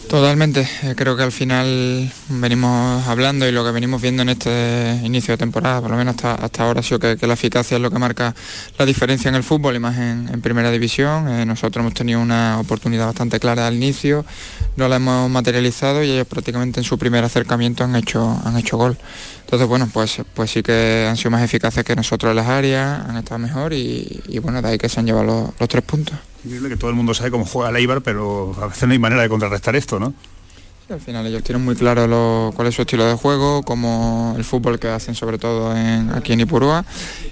Totalmente, eh, creo que al final venimos hablando y lo que venimos viendo en este inicio de temporada, por lo menos hasta, hasta ahora, ha sido que, la eficacia es lo que marca la diferencia en el fútbol y más en, primera división. Eh, nosotros hemos tenido una oportunidad bastante clara al inicio, no la hemos materializado y ellos prácticamente en su primer acercamiento han hecho, han hecho gol. Entonces, bueno, pues, pues sí que han sido más eficaces que nosotros en las áreas, han estado mejor y, bueno, de ahí que se han llevado los, tres puntos. Increíble que todo el mundo sabe cómo juega Leibar, pero a veces no hay manera de contrarrestar esto, ¿no? al final ellos tienen muy claro cuál es su estilo de juego, como el fútbol que hacen sobre todo aquí en Ipurúa.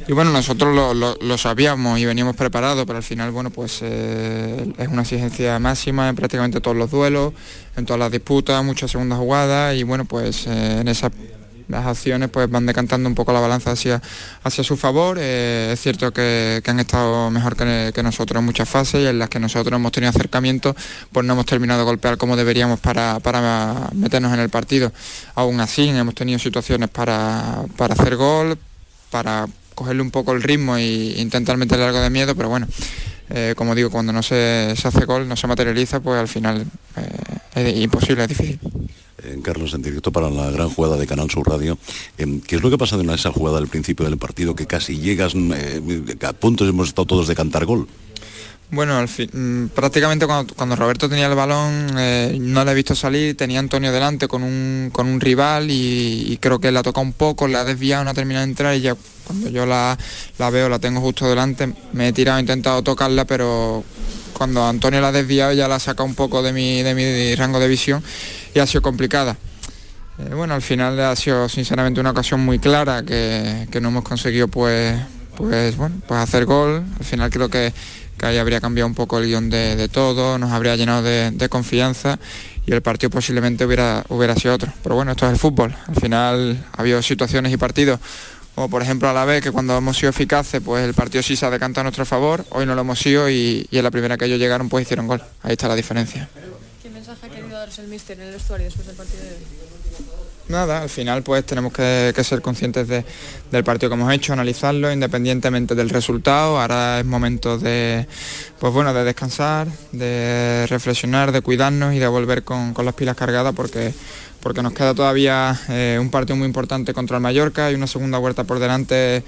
Y bueno, nosotros lo, sabíamos y veníamos preparados, pero al final, bueno, pues eh, es una exigencia máxima en prácticamente todos los duelos, en todas las disputas, muchas segundas jugadas y bueno, pues eh, en esa las acciones pues van decantando un poco la balanza hacia, hacia su favor. Eh, es cierto que, han estado mejor que, nosotros en muchas fases y en las que nosotros hemos tenido acercamiento, pues no hemos terminado de golpear como deberíamos para, meternos en el partido. Aún así, hemos tenido situaciones para, hacer gol, para cogerle un poco el ritmo e intentar meterle algo de miedo, pero bueno, eh, como digo, cuando no se, hace gol, no se materializa, pues al final eh, es imposible, es difícil en Carlos, en directo para la gran jugada de Canal Sur Radio. Em, ¿Qué es lo que pasa en esa jugada al principio del partido que casi llegas, mm, eh, a puntos hemos estado todos de cantar gol? Bueno, al fin, mm, prácticamente cuando, Roberto tenía el balón eh, no le he visto salir, tenía Antonio delante con un, con un rival y, creo que la ha tocado un poco, la ha desviado, no ha terminado de entrar y ya cuando yo la, la veo, la tengo justo delante, me he tirado, he intentado tocarla, pero cuando Antonio la ha desviado ya la ha sacado un poco de mi, de mi rango de visión y ha sido complicada. Eh, bueno, al final ha sido sinceramente una ocasión muy clara que, que no hemos conseguido pues, pues, bueno, pues hacer gol. Al final creo que, que ahí habría cambiado un poco el guion de, todo, nos habría llenado de, de, confianza y el partido posiblemente hubiera, hubiera sido otro. Pero bueno, esto es el fútbol. Al final ha habido situaciones y partidos como por ejemplo a la vez que cuando hemos sido eficaces pues el partido sí se ha decantado a nuestro favor, hoy no lo hemos sido y, y en la primera que ellos llegaron pues hicieron gol, ahí está la diferencia. ¿Qué mensaje ha querido darse el míster en el vestuario después del partido de hoy? Nada, al final pues tenemos que, que ser conscientes de, del partido que hemos hecho, analizarlo independientemente del resultado. Ahora es momento de, pues bueno, de descansar, de reflexionar, de cuidarnos y de volver con, con las pilas cargadas porque, porque nos queda todavía eh, un partido muy importante contra el Mallorca y una segunda vuelta por delante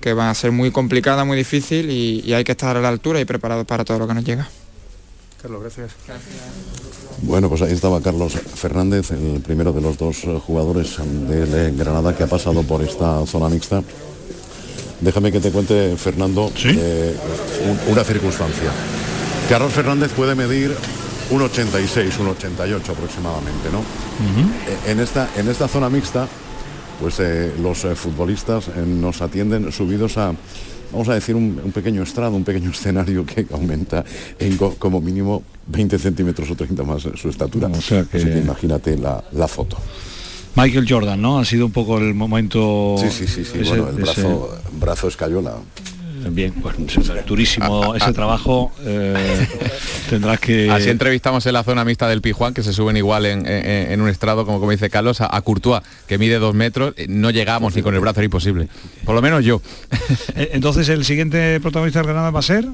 que va a ser muy complicada, muy difícil y, y hay que estar a la altura y preparados para todo lo que nos llega. Carlos, gracias. Bueno, pues ahí estaba Carlos Fernández, el primero de los dos jugadores de Granada que ha pasado por esta zona mixta. Déjame que te cuente, Fernando, ¿Sí? eh, un, una circunstancia. Carlos Fernández puede medir un 86, un 88 aproximadamente, ¿no? Uh -huh. En esta, en esta zona mixta, pues eh, los eh, futbolistas nos atienden subidos a, vamos a decir, un, un, pequeño estrado, un pequeño escenario que aumenta en co como mínimo 20 centímetros o 30 más su estatura. O sea que... Así que imagínate la, la, foto. Michael Jordan, ¿no? Ha sido un poco el momento... Sí, sí, sí, sí. Ese, bueno, el brazo, ese... brazo escayola. Bien, pues durísimo ese trabajo. Eh, tendrás que. Así entrevistamos en la zona mixta del Pijuán, que se suben igual en, en, en un estrado, como, como dice Carlos, a, a, Courtois, que mide dos metros. No llegamos ni con el brazo, era imposible. Por lo menos yo. Eh, entonces, ¿el siguiente protagonista del Granada va a ser?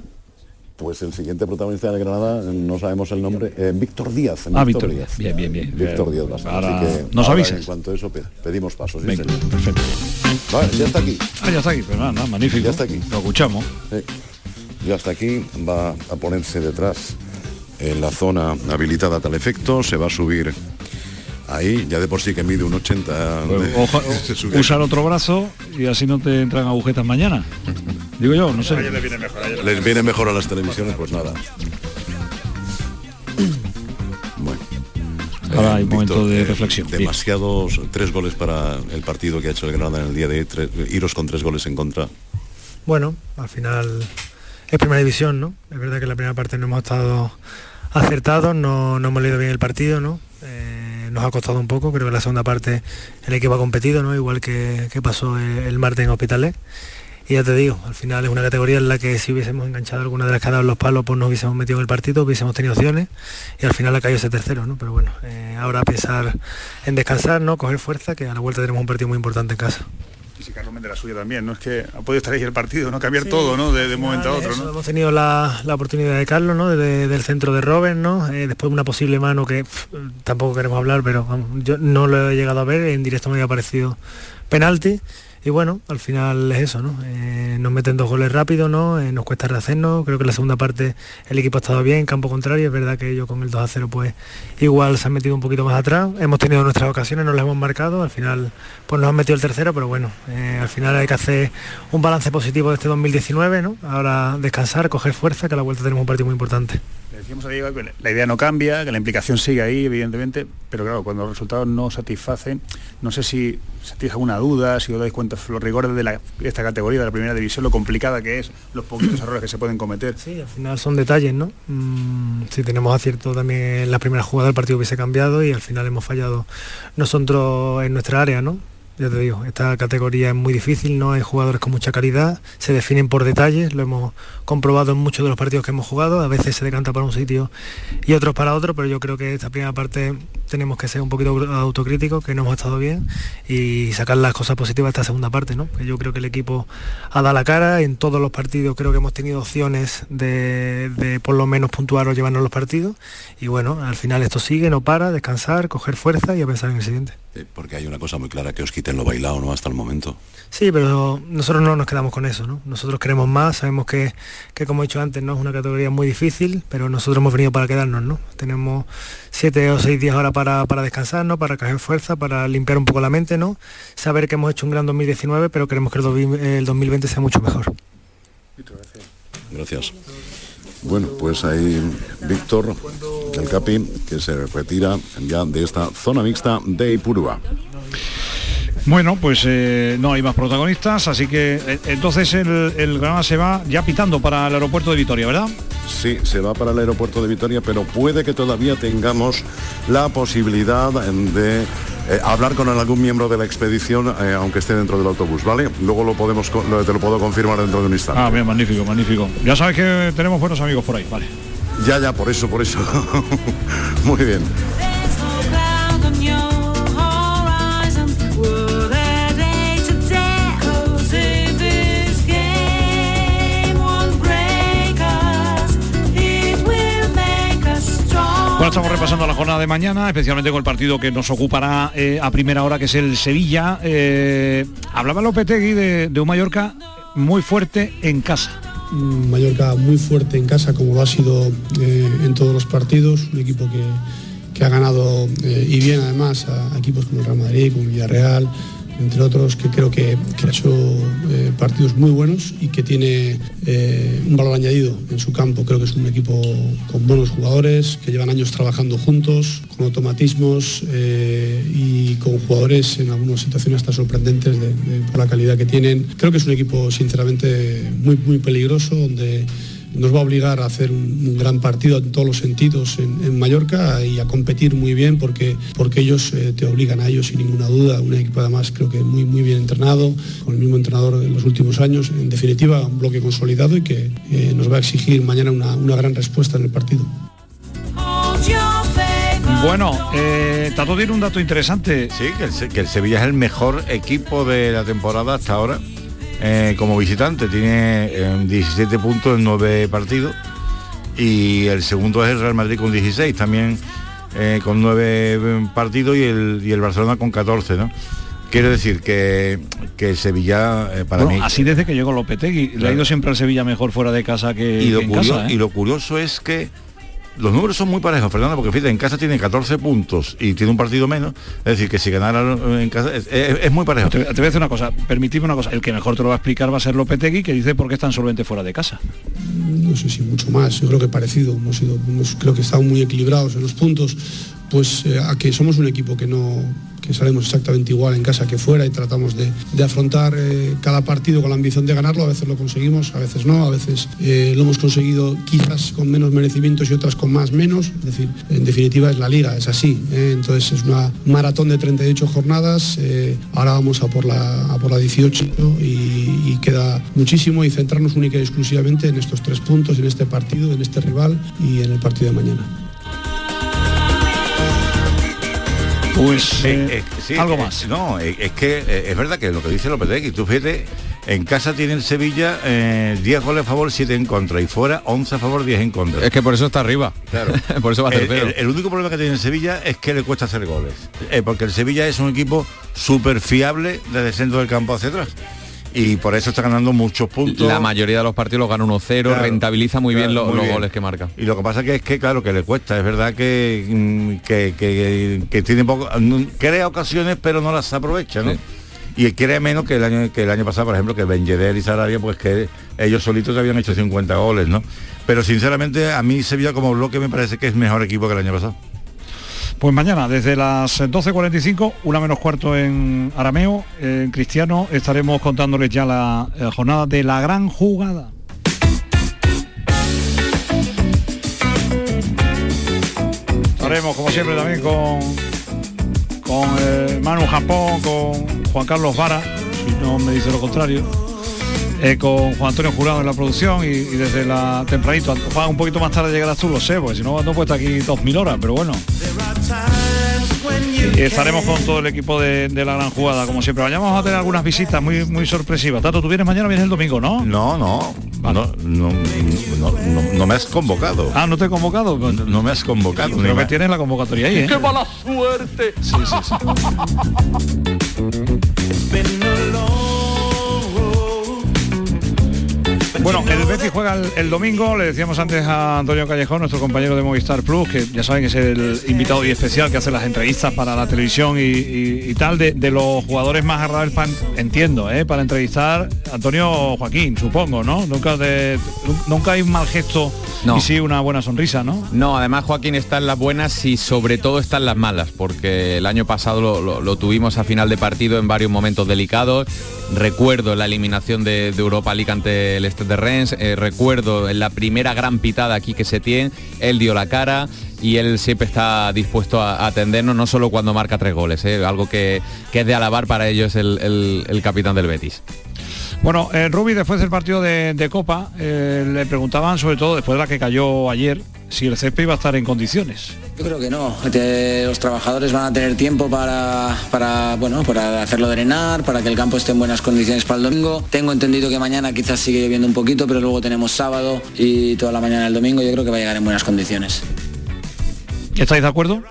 Pues el siguiente protagonista de Granada, no sabemos el nombre, eh, Víctor Díaz. Ah, Víctor Díaz. Bien, bien, bien. Víctor Díaz. Bastante. Ahora, Así que nos ahora, avisas. En cuanto a eso, pedimos pasos. Venga, ¿sí, perfecto. Vale, ya está aquí. Ah, ya está aquí, pero nada, nada, magnífico. Ya está aquí. Lo escuchamos. Sí. Ya está aquí, va a ponerse detrás en la zona habilitada a tal efecto, se va a subir ahí, ya de por sí que mide un 80. Pues, de, oja, usa el otro brazo y así no te entran agujetas mañana. Digo yo, no sé. A les, viene mejor, a les viene mejor a las televisiones, pues nada. Ahora hay un momento de reflexión. Eh, demasiados Bien. tres goles para el partido que ha hecho el Granada en el día de hoy, tres, iros con tres goles en contra. Bueno, al final es primera división, ¿no? Es verdad que en la primera parte no hemos estado acertados, no, no hemos leído bien el partido, ¿no? Eh, nos ha costado un poco, creo que en la segunda parte el equipo ha competido, ¿no? Igual que, que pasó el martes en Hospitalet. Y ya te digo, al final es una categoría en la que si hubiésemos enganchado alguna de las que dado los palos, pues nos hubiésemos metido en el partido, hubiésemos tenido opciones y al final ha caído ese tercero, ¿no? Pero bueno, eh, ahora pensar en descansar, ¿no? Coger fuerza, que a la vuelta tenemos un partido muy importante en casa. Y si Carlos Méndez la suya también, ¿no? Es que ha podido estar ahí el partido, ¿no? Cambiar sí, todo, ¿no? De, de momento a otro, ¿no? Hemos tenido la, la, oportunidad de Carlos, ¿no? De, del centro de Robert, ¿no? Eh, después una posible mano que pff, tampoco queremos hablar, pero vamos, yo no lo he llegado a ver, en directo me había parecido penalti y bueno, al final es eso, ¿no? Eh, nos meten dos goles rápido, ¿no? Eh, nos cuesta rehacernos, creo que la segunda parte el equipo ha estado bien, campo contrario, es verdad que ellos con el 2 a 0 pues igual se han metido un poquito más atrás, hemos tenido nuestras ocasiones, nos las hemos marcado, al final pues nos han metido el tercero, pero bueno, eh, al final hay que hacer un balance positivo de este 2019, ¿no? Ahora descansar, coger fuerza, que a la vuelta tenemos un partido muy importante. Le decíamos a Diego que la idea no cambia, que la implicación sigue ahí, evidentemente, pero claro, cuando los resultados no satisfacen, no sé si sentís alguna duda, si os dais cuenta los rigores de la, esta categoría, de la primera división, lo complicada que es, los poquitos errores que se pueden cometer. Sí, al final son detalles, ¿no? Mm, si tenemos acierto también en la primera jugada el partido hubiese cambiado y al final hemos fallado nosotros en nuestra área, ¿no? Ya te digo, esta categoría es muy difícil, no hay jugadores con mucha calidad, se definen por detalles, lo hemos comprobado en muchos de los partidos que hemos jugado, a veces se decanta para un sitio y otros para otro, pero yo creo que esta primera parte tenemos que ser un poquito autocríticos, que no hemos estado bien y sacar las cosas positivas de esta segunda parte, ¿no? Que yo creo que el equipo ha dado la cara, en todos los partidos creo que hemos tenido opciones de, de por lo menos puntuar o llevarnos los partidos y bueno, al final esto sigue, no para, descansar, coger fuerza y a pensar en el siguiente. Eh, Porque hay una cosa muy clara, que os quiten lo bailado, ¿no? Hasta el momento. Sí, pero nosotros no nos quedamos con eso, ¿no? Nosotros queremos más, sabemos que, que como he dicho antes, no es una categoría muy difícil, pero nosotros hemos venido para quedarnos, ¿no? Tenemos siete o seis días ahora para, para descansar, ¿no? Para coger fuerza, para limpiar un poco la mente, ¿no? Saber que hemos hecho un gran 2019, pero queremos que el, 2000 el 2020 sea mucho mejor. Gracias. Bueno, pues ahí Víctor, el Capi, que se retira ya de esta zona mixta de Ipurúa. Bueno, pues eh, no hay más protagonistas, así que eh, entonces el, el Granada se va ya pitando para el aeropuerto de Vitoria, ¿verdad? Sí, se va para el aeropuerto de Vitoria, pero puede que todavía tengamos la posibilidad de eh, hablar con algún miembro de la expedición, eh, aunque esté dentro del autobús, ¿vale? Luego lo podemos, lo- te lo puedo confirmar dentro de un instante. Ah, bien, magnífico, magnífico. Ya sabes que tenemos buenos amigos por ahí, vale. Ya, ya, por eso, por eso. Muy bien. Estamos repasando la jornada de mañana, especialmente con el partido que nos ocupará eh, a primera hora, que es el Sevilla. Eh, hablaba Lopetegui de, de un Mallorca muy fuerte en casa. Mallorca muy fuerte en casa como lo ha sido eh, en todos los partidos, un equipo que, que ha ganado y bien además a equipos como el Real Madrid, como el Villarreal, entre otros, que creo que, ha hecho eh, partidos muy buenos y que tiene eh, un valor añadido en su campo. Creo que es un equipo con buenos jugadores, que llevan años trabajando juntos, con automatismos eh, y con jugadores en algunas situaciones hasta sorprendentes de- de- por la calidad que tienen. Creo que es un equipo sinceramente muy, muy peligroso, donde nos va a obligar a hacer un, un gran partido en todos los sentidos en, en Mallorca y a competir muy bien porque, porque ellos eh, te obligan a ellos sin ninguna duda. Un equipo además creo que muy, muy bien entrenado, con el mismo entrenador en los últimos años. En definitiva, un bloque consolidado y que eh, nos va a exigir mañana una, una gran respuesta en el partido. Bueno, eh, Tato tiene un dato interesante. Sí, que el, Se- que el Sevilla es el mejor equipo de la temporada hasta ahora eh, como visitante. Tiene eh, 17 puntos en 9 partidos y el segundo es el Real Madrid con 16, también eh, con 9 partidos y el, y el Barcelona con 14, ¿no? Quiero decir que, que Sevilla, eh, para Bueno, mí... así desde que llegó Lopetegui. Le ha Claro. ido siempre al Sevilla mejor fuera de casa que, y lo, que en curio- casa. ¿eh? y lo curioso es que los números son muy parejos, Fernando, porque fíjate, en casa tiene 14 puntos y tiene un partido menos. Es decir, que si ganara en casa es, es- es muy parejo. Te, te voy a decir una cosa, permitidme una cosa, el que mejor te lo va a explicar va a ser Lopetegui, que dice por qué es tan solvente fuera de casa. no sé si mucho más, yo creo que parecido, hemos sido, hemos- creo que estamos muy equilibrados en los puntos, pues eh, a que somos un equipo que no que salimos exactamente igual en casa que fuera y tratamos de, de afrontar eh, cada partido con la ambición de ganarlo, a veces lo conseguimos, a veces no, a veces eh, lo hemos conseguido quizás con menos merecimientos y otras con más menos, es decir, en definitiva es la liga, es así, entonces es una maratón de 38 jornadas, ahora vamos a por la, por la 18 y, y queda muchísimo y centrarnos única y exclusivamente en estos tres puntos, en este partido, en este rival y en el partido de mañana. Pues Eh, sí, algo eh, más. No, eh, es que eh, es verdad que lo que dice Lopetegui, tú fíjate, en casa tiene el Sevilla eh, 10 goles a favor, 7 en contra, y fuera 11 a favor, 10 en contra. Es que por eso está arriba. Claro. por eso va a el, tercero. el- el único problema que tiene el Sevilla es que le cuesta hacer goles. Eh, porque el Sevilla es un equipo súper fiable desde el centro del campo hacia atrás. Y por eso está ganando muchos puntos. La mayoría de los partidos los gana 1-0, Claro, rentabiliza muy bien muy los bien. goles que marca. Y lo que pasa que es que, claro, que le cuesta. Es verdad que, mm, que, que- que tiene poco, mm, crea ocasiones, pero no las aprovecha, ¿no? Y crea menos que el año que el año pasado, por ejemplo, que Ben Yedder y Sarabia, pues que ellos solitos habían hecho 50 goles, ¿no? Pero sinceramente a mí Sevilla como bloque me parece que es mejor equipo que el año pasado. Pues mañana, desde las 12.45, una menos cuarto en Arameo, en Cristiano, estaremos contándoles ya la jornada de la gran jugada. Estaremos, como siempre, también con, con eh, Manu Japón, con Juan Carlos Vara, si no me dice lo contrario. Eh, con Juan Antonio Jurado en la producción y, y desde la tempranito. Juan, un poquito más tarde llegarás tú, lo sé, porque si no, no puesto aquí dos mil horas, pero bueno. Y estaremos con todo el equipo de, de la gran jugada, como siempre. Vayamos a tener algunas visitas muy muy sorpresivas. Tato, tú vienes mañana, vienes el domingo, ¿no? No, no. No, no, no, no- no me has convocado. Ah, ¿no te he convocado? No, no me has convocado. Creo que me- tienes la convocatoria ahí, ¿eh? ¡Qué mala suerte! Sí, sí, sí. Bueno, el Betis juega el, el domingo, le decíamos antes a Antonio Callejón, nuestro compañero de Movistar Plus, que ya saben que es el invitado y especial que hace las entrevistas para la televisión y, y- y tal, de, de los jugadores más pan, entiendo, ¿eh? para entrevistar Antonio Joaquín, supongo, ¿no? Nunca, de, nunca hay un mal gesto No. y sí una buena sonrisa, ¿no? No, además Joaquín está en las buenas y sobre todo está en las malas, porque el año pasado lo, lo- lo tuvimos a final de partido en varios momentos delicados. Recuerdo la eliminación de, de Europa League ante el Este de Rennes, eh, recuerdo en la primera gran pitada aquí que se tiene, él dio la cara y él siempre está dispuesto a, atendernos, no solo cuando marca tres goles, eh, algo que, que es de alabar para ellos el, el- el capitán del Betis. Bueno, eh, Rubi, después del partido de, de Copa, eh, le preguntaban, sobre todo después de la que cayó ayer, si el césped iba a estar en condiciones. Yo creo que no. que los trabajadores van a tener tiempo para, para, bueno, para hacerlo drenar, para que el campo esté en buenas condiciones para el domingo. Tengo entendido que mañana quizás sigue lloviendo un poquito, pero luego tenemos sábado y toda la mañana del domingo. Yo creo que va a llegar en buenas condiciones. ¿Estáis de acuerdo?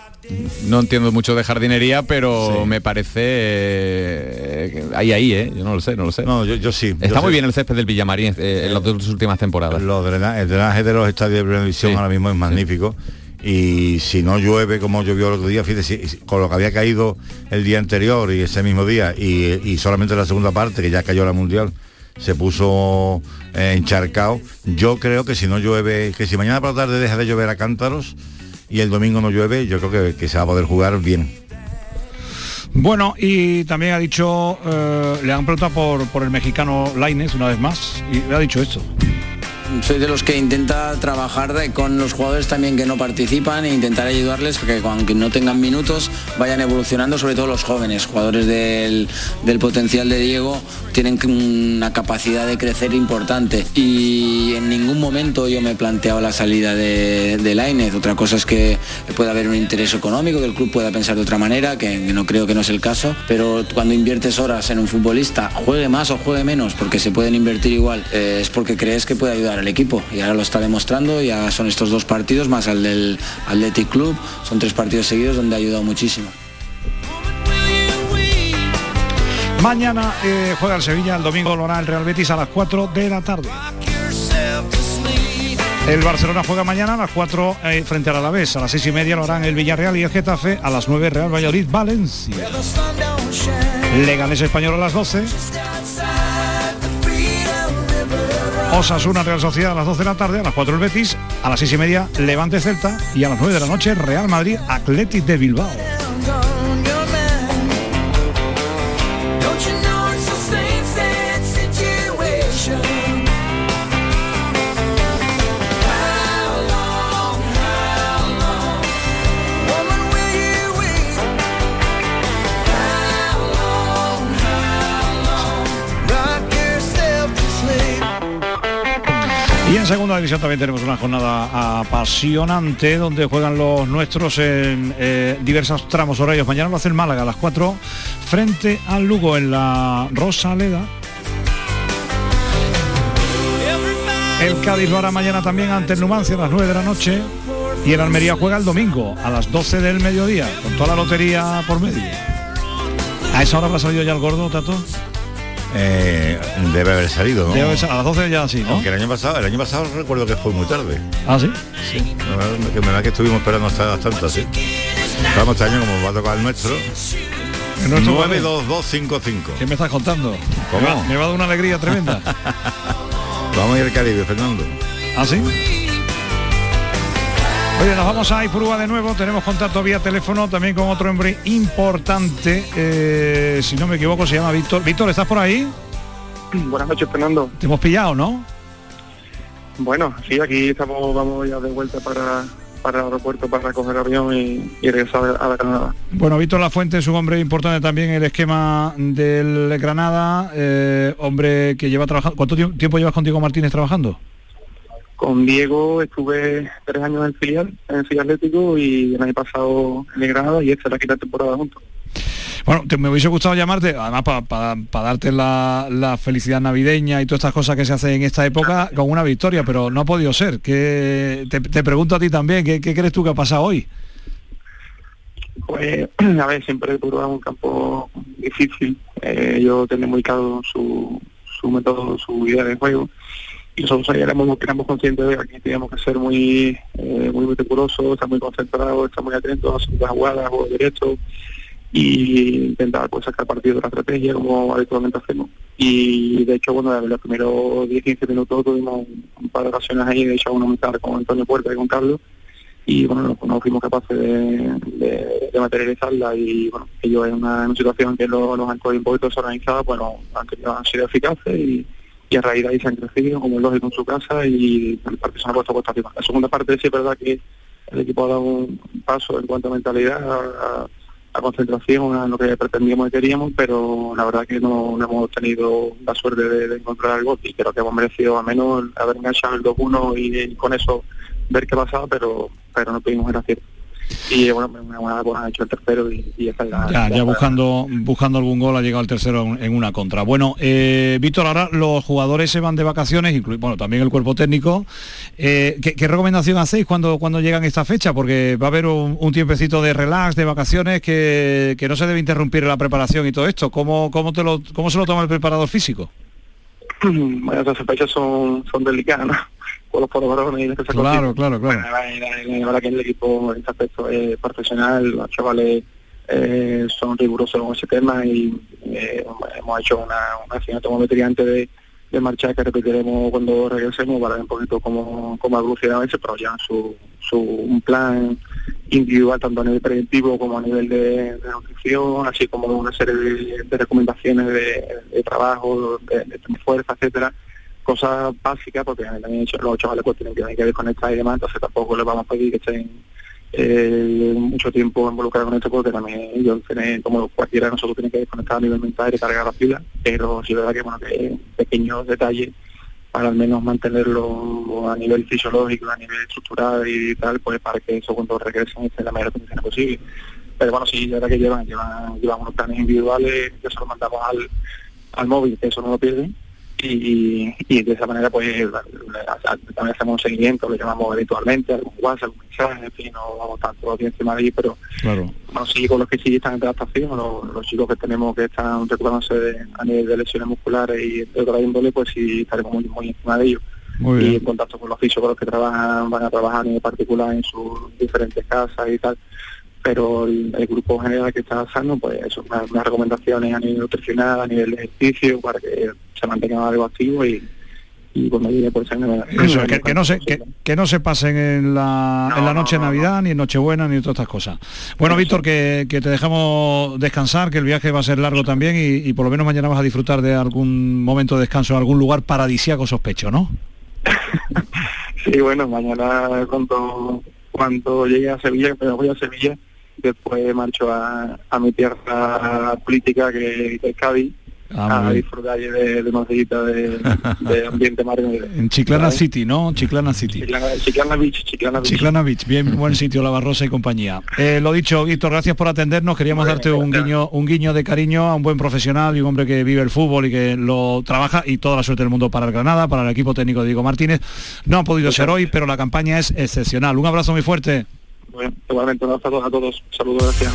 No entiendo mucho de jardinería, pero me parece eh, que ahí ahí, ¿eh? Yo no lo sé, no lo sé. No, yo, yo sí. Está yo muy sé. bien el césped del Villamarín eh, en las dos últimas temporadas. Los el drenaje de los estadios de primera división ahora mismo es magnífico. Y si no llueve como llovió el otro día, fíjate, si- si- con lo que había caído el día anterior y ese mismo día, y, y solamente la segunda parte, que ya cayó la mundial, se puso eh, encharcado. Yo creo que si no llueve, que si mañana por la tarde deja de llover a cántaros y el domingo no llueve, yo creo que, que se va a poder jugar bien. Bueno, y también ha dicho, eh, le han preguntado por, por el mexicano Laines una vez más, y le ha dicho esto. Soy de los que intenta trabajar con los jugadores también que no participan e intentar ayudarles que aunque no tengan minutos vayan evolucionando, sobre todo los jóvenes, jugadores del, del potencial de Diego tienen una capacidad de crecer importante y en ningún momento yo me he planteado la salida de, de Lainez. Otra cosa es que pueda haber un interés económico, que el club pueda pensar de otra manera, que, que no creo que no es el caso, pero cuando inviertes horas en un futbolista, juegue más o juegue menos, porque se pueden invertir igual, eh, es porque crees que puede ayudar al equipo y ahora lo está demostrando, ya son estos dos partidos más al del Athletic Club, son tres partidos seguidos donde ha ayudado muchísimo. Mañana eh, juega el Sevilla, el domingo lo hará el Real Betis a las 4 de la tarde. El Barcelona juega mañana a las 4 eh, frente al Alavés, a las 6 y media lo harán el Villarreal y el Getafe, a las 9 Real Valladolid, Valencia. Leganés Español a las 12. Osasuna Real Sociedad a las 12 de la tarde, a las 4 el Betis, a las 6 y media Levante Celta y a las 9 de la noche Real Madrid Athletic de Bilbao. Segunda división también tenemos una jornada apasionante donde juegan los nuestros en eh, diversos tramos horarios. Mañana lo hace el Málaga a las 4 frente al Lugo en la Rosaleda. El Cádiz lo hará mañana también ante el Numancia a las 9 de la noche. Y el Almería juega el domingo a las 12 del mediodía, con toda la lotería por medio. ¿A esa hora habrá salido ya el gordo, Tato? Eh, debe haber salido, ¿no? Debe a las 12 ya sí, ¿no? Aunque el año pasado, el año pasado recuerdo que fue muy tarde. ¿Ah, sí? Sí. Que, me da que estuvimos esperando hasta las tantas, sí. Vamos este año como va a tocar el nuestro. ¿El nuestro cuál es? 92255. ¿Qué me estás contando? ¿Cómo? Me va, me va a dar una alegría tremenda. Vamos a ir al Caribe, Fernando. ¿Ah, sí? Oye, nos vamos a Ipurúa de nuevo, tenemos contacto vía teléfono también con otro hombre importante, eh, si no me equivoco se llama Víctor. Víctor, ¿estás por ahí? Buenas noches, Fernando. Te hemos pillado, ¿no? Bueno, sí, aquí estamos, vamos ya de vuelta para, para el aeropuerto para coger avión y, y regresar a la Granada. Bueno, Víctor Lafuente es un hombre importante también en el esquema del Granada, eh, hombre que lleva trabajando... ¿Cuánto tiemp- tiempo llevas con Diego Martínez trabajando? Con Diego estuve tres años en el filial, en el filial atlético y el año pasado en el Granada y esta es la quinta temporada juntos. Bueno, te, me hubiese gustado llamarte, además para darte la, felicidad navideña y todas estas cosas que se hacen en esta época con una victoria, pero no ha podido ser. Que, te, pregunto a ti también, ¿qué, crees tú que ha pasado hoy? Pues, a ver, siempre Puro es un campo difícil. Eh, ellos tienen muy claro su, su método, su idea de juego. Y nosotros éramos, éramos conscientes de que teníamos que ser muy eh, muy meticulosos, estar muy concentrados, estar muy atentos a las jugadas, juegos directos y intentar pues sacar partido de la estrategia como habitualmente hacemos. Y de hecho, bueno, en los primeros 10-15 minutos tuvimos un par de ocasiones ahí, de hecho, una mitad con Antonio Puerta y con Carlos, y bueno, no, fuimos capaces de, materializarla y bueno, ellos en una, situación que los, los han cogido un poquito desorganizados, bueno, han, han sido eficaces y, y a raíz de ahí se han crecido, como es lógico, en su casa y el partido se ha puesto a arriba. La segunda parte sí es verdad que el equipo ha dado un paso en cuanto a mentalidad, a, concentración, a lo que pretendíamos y queríamos, pero la verdad que no, hemos tenido la suerte de, encontrar algo y creo que hemos merecido al menos haber enganchado el 2-1 y, con eso ver qué pasaba, pero pero no tuvimos el acierto y bueno, ha hecho el tercero y, ya, ya, buscando buscando algún gol ha llegado el tercero en una contra. Bueno, eh, Víctor, ahora los jugadores se van de vacaciones, bueno, también el cuerpo técnico. Eh, ¿qué, recomendación hacéis cuando, cuando llegan esta fecha? Porque va a haber un, tiempecito de relax, de vacaciones, que, no se debe interrumpir la preparación y todo esto. ¿Cómo, cómo, te lo, cómo se lo toma el preparador físico? Bueno, esas fechas son, son delicadas, ¿no? Con los varones y Claro, claro, claro. la, verdad que el equipo en este aspecto es profesional, los chavales eh, son rigurosos con ese tema y eh, hemos hecho una, una antes de, de marchar que repetiremos cuando regresemos para ver un poquito cómo, cómo ha evolucionado ese, pero ya su, su un plan individual tanto a nivel preventivo como a nivel de, nutrición, así como una serie de, recomendaciones de, trabajo, de, de fuerza, etcétera, cosas básicas, porque también los chavales pues tienen que, que desconectar y demás, entonces tampoco les vamos a pedir que estén eh, mucho tiempo involucrados con esto, porque también ellos tienen, como cualquiera de nosotros tiene que desconectar a nivel mental y cargar la pila, pero sí es verdad que bueno que pequeños detalles para al menos mantenerlo a nivel fisiológico, a nivel estructural y tal, pues para que eso cuando regresen esté en la mayor condición posible. Pero bueno, sí, es verdad que llevan, llevan, llevan unos planes individuales, que se los mandamos al, al móvil, que eso no lo pierden, y, y, de esa manera pues también hacemos un seguimiento, lo llamamos habitualmente, algún WhatsApp, algún mensaje, en fin, no vamos tanto aquí encima de ahí, pero claro. bueno, sí, con los que sí están en adaptación, los, los chicos que tenemos que están recuperándose a nivel de lesiones musculares y de otra índole, pues sí estaremos muy, muy encima de ellos. y en contacto con los fisios con los que trabajan, van a trabajar en particular en sus diferentes casas y tal pero el, grupo general que está sano, pues eso, unas, recomendaciones a nivel nutricional, a nivel de ejercicio, para que se mantenga algo activo y, por sangre... Eso, que, que, no se, que, no se pasen en la, en la noche de Navidad, ni en Nochebuena, ni todas estas cosas. Bueno, Víctor, que, te dejamos descansar, que el viaje va a ser largo también y, por lo menos mañana vas a disfrutar de algún momento de descanso en algún lugar paradisíaco sospecho, ¿no? sí, bueno, mañana cuando, cuando llegue a Sevilla, pero voy a Sevilla, después marcho a, a mi tierra política que, es Cádiz ah, a disfrutar de, de de, ambiente marino. En Chiclana City, ¿no? Chiclana City. Chiclana, Beach, Chiclana Beach. Chiclana Beach, bien buen sitio La Barrosa y compañía. Eh, lo dicho, Víctor, gracias por atendernos. Queríamos darte un guiño, un guiño de cariño a un buen profesional y un hombre que vive el fútbol y que lo trabaja y toda la suerte del mundo para el Granada, para el equipo técnico de Diego Martínez. No ha podido ser hoy, pero la campaña es excepcional. Un abrazo muy fuerte. Bueno, igualmente un abrazo a todos. Saludos, gracias.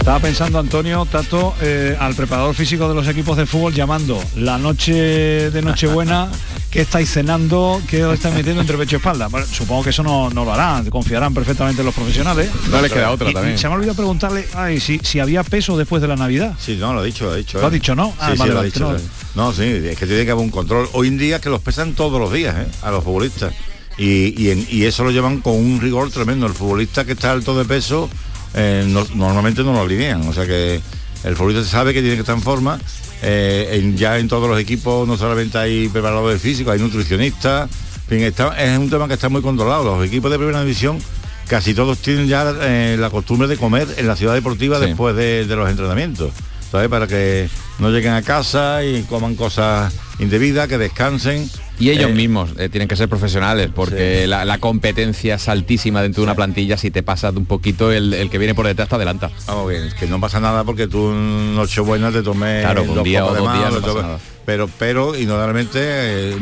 Estaba pensando, Antonio, Tato, eh, al preparador físico de los equipos de fútbol llamando la noche de Nochebuena, ¿qué estáis cenando? ¿Qué os estáis metiendo entre pecho y espalda? supongo que eso no, lo harán, confiarán perfectamente en los profesionales. No les queda otra también. se me ha olvidado preguntarle ay, si, si había peso después de la Navidad. Sí, no, lo ha dicho, lo ha dicho. Lo ha dicho, ¿no? Ah, lo ha dicho. No. sí, es que tiene que haber un control. Hoy en día que los pesan todos los días, ¿eh? A los futbolistas. Y, y eso lo llevan con un rigor tremendo. El futbolista que está alto de peso eh, normalmente no lo alinean. O sea que el futbolista sabe que tiene que estar en forma. Eh, ya en todos los equipos no solamente hay preparadores físicos, hay nutricionistas. es un tema que está muy controlado. Los equipos de primera división casi todos tienen ya eh, la costumbre de comer en la ciudad deportiva después de, los entrenamientos. ¿sabes? Para que no lleguen a casa y coman cosas indebidas, que descansen Y ellos Eh, mismos eh, tienen que ser profesionales, porque la, la competencia es altísima dentro de una plantilla. Si te pasas un poquito, el, el que viene por detrás te adelanta. Vamos bien, que no pasa nada porque tú en Nochebuena te tomes Claro, un día o de dos días no Pero, pero, y normalmente eh,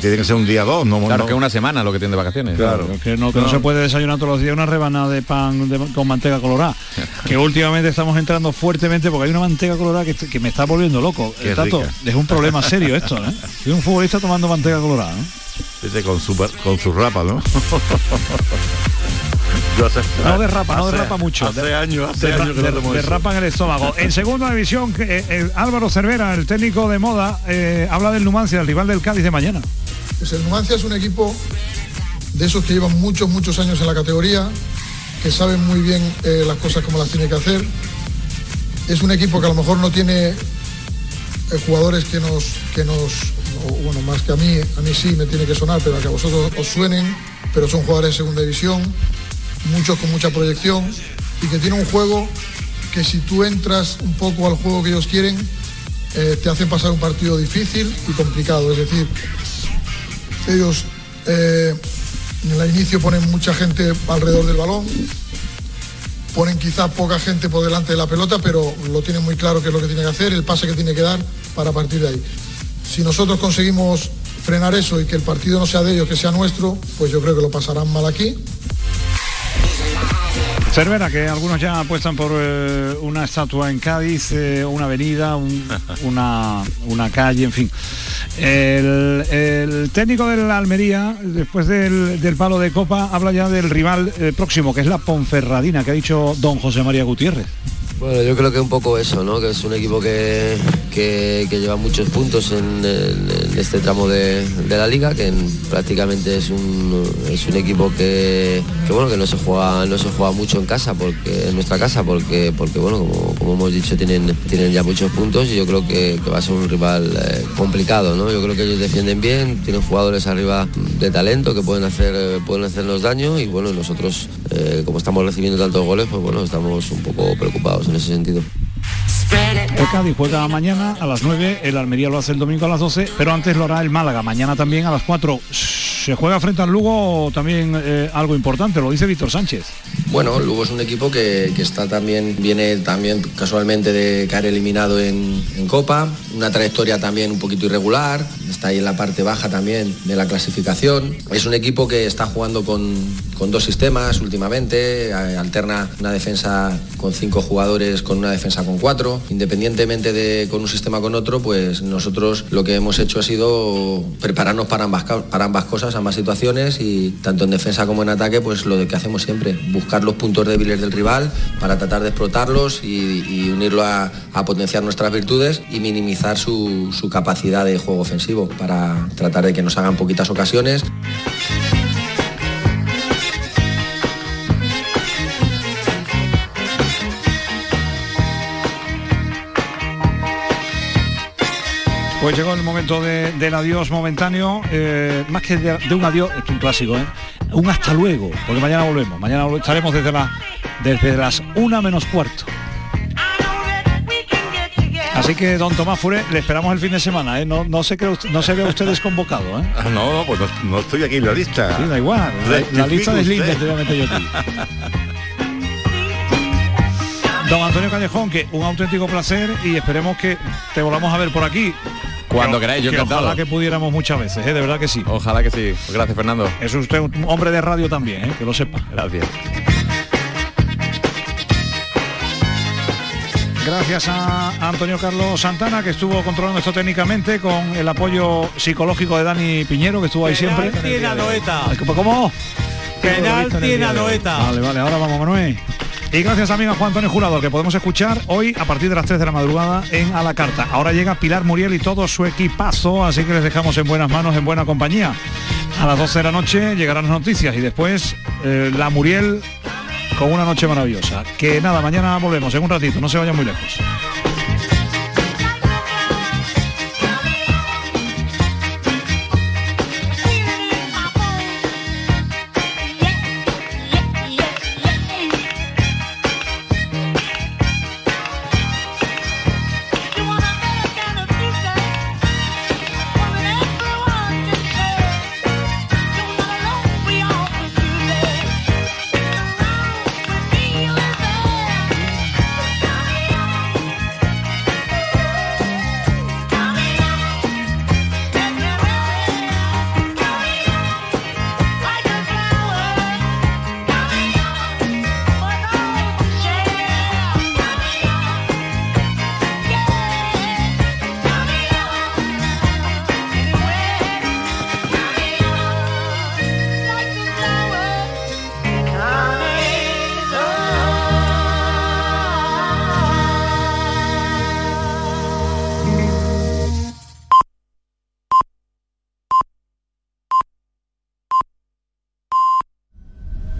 tiene que ser un día dos, no Claro, no- que una semana lo que tiene de vacaciones. Claro. Que no, que no. se puede desayunar todos los días una rebanada de pan de- con manteca colorada. que últimamente estamos entrando fuertemente porque hay una manteca colorada que, que me está volviendo loco. Qué Eh, Tato, rica. es un problema serio esto, ¿eh? Un futbolista tomando manteca colorada. ¿eh? Vete con su, con su rapa, ¿no? Yo hace- No derrapa, no derrapa mucho. Hace años, hace Derra- años que no der- tomo eso. derrapa en el estómago. En segunda división, que, eh, eh, Álvaro Cervera, el técnico de moda, eh, habla del Numancia, el rival del Cádiz de mañana. Pues el Numancia es un equipo de esos que llevan muchos, muchos años en la categoría, que saben muy bien eh, las cosas como las tiene que hacer. Es un equipo que a lo mejor no tiene eh, jugadores que nos, que nos, o, bueno, más que a mí, a mí sí me tiene que sonar, pero a que a vosotros os suenen, pero son jugadores de segunda división, muchos con mucha proyección y que tiene un juego que si tú entras un poco al juego que ellos quieren, eh, te hacen pasar un partido difícil y complicado. Es decir, ellos eh, en el inicio ponen mucha gente alrededor del balón, ponen quizá poca gente por delante de la pelota, pero lo tienen muy claro qué es lo que tiene que hacer, el pase que tiene que dar para partir de ahí. Si nosotros conseguimos frenar eso y que el partido no sea de ellos, que sea nuestro, pues yo creo que lo pasarán mal aquí. Cervera, que algunos ya apuestan por eh, una estatua en Cádiz, eh, una avenida, un- una, una calle, en fin. El, el técnico de la Almería, después del, del palo de copa, habla ya del rival eh, próximo, que es la Ponferradina, que ha dicho don José María Gutiérrez. Bueno, yo creo que un poco eso, ¿no? Que es un equipo que, que- lleva muchos puntos en, este tramo de, de la liga, que en- prácticamente es un, es un equipo que, que, bueno que no se juega no se juega mucho en casa, porque en nuestra casa, porque porque bueno como, como hemos dicho tienen tienen ya muchos puntos y yo creo que, que va a ser un rival eh, complicado, ¿no? Yo creo que ellos defienden bien, tienen jugadores arriba de talento que pueden hacer eh, pueden hacernos daño y bueno nosotros eh, como estamos recibiendo tantos goles, pues bueno estamos un poco preocupados en ese sentido. El Cádiz juega mañana a las 9, el Almería lo hace el domingo a las 12, pero antes lo hará el Málaga, mañana también a las 4. ¿Se juega frente al Lugo también eh, algo importante? Lo dice Víctor Sánchez. Bueno, Lugo es un equipo que, que está también, viene también casualmente de caer eliminado en, en Copa, una trayectoria también un poquito irregular, está ahí en la parte baja también de la clasificación. Es un equipo que está jugando con, con dos sistemas últimamente, eh, alterna una defensa con cinco jugadores con una defensa con cuatro, independientemente de con un sistema con otro, pues nosotros lo que hemos hecho ha sido prepararnos para ambas, para ambas cosas, ambas situaciones y tanto en defensa como en ataque, pues lo que hacemos siempre, buscar los puntos débiles del rival para tratar de explotarlos y, unirlo a potenciar nuestras virtudes y minimizar su, capacidad de juego ofensivo para tratar de que nos hagan poquitas ocasiones. Pues llegó el momento de- del adiós momentáneo, eh, más que de, un adiós, es un clásico, ¿eh? un hasta luego, porque mañana volvemos, mañana estaremos desde, la, desde las una menos cuarto. Así que, don Tomás Fure, le esperamos el fin de semana, ¿eh? no, no, se cree usted- no se ve usted desconvocado. ¿eh? Ah, No, no, pues no, no estoy aquí en la lista. Sí, da igual, la, la lista de usted. te voy a meter yo aquí. Don Antonio Callejón, que un auténtico placer y esperemos que te volvamos a ver por aquí. Cuando Que- queráis, yo que encantado. Ojalá que pudiéramos muchas veces, ¿eh? de verdad que sí. Ojalá que sí. Gracias, Fernando. Es usted un hombre de radio también, ¿eh? que lo sepa. Gracias. Gracias a Antonio Carlos Santana, que estuvo controlando esto técnicamente con el apoyo psicológico de Dani Piñero, que estuvo ahí siempre. tiene a Noeta. ¿Cómo? Penalti en Anoeta. Vale, vale, ahora vamos, Manuel. Y gracias también a Juan Antonio Jurado, que podemos escuchar hoy a partir de las 3 de la madrugada en A la Carta. Ahora llega Pilar Muriel y todo su equipazo, así que les dejamos en buenas manos, en buena compañía. A las 12 de la noche llegarán las noticias y después eh, la Muriel con una noche maravillosa. Que nada, mañana volvemos en un ratito, no se vayan muy lejos.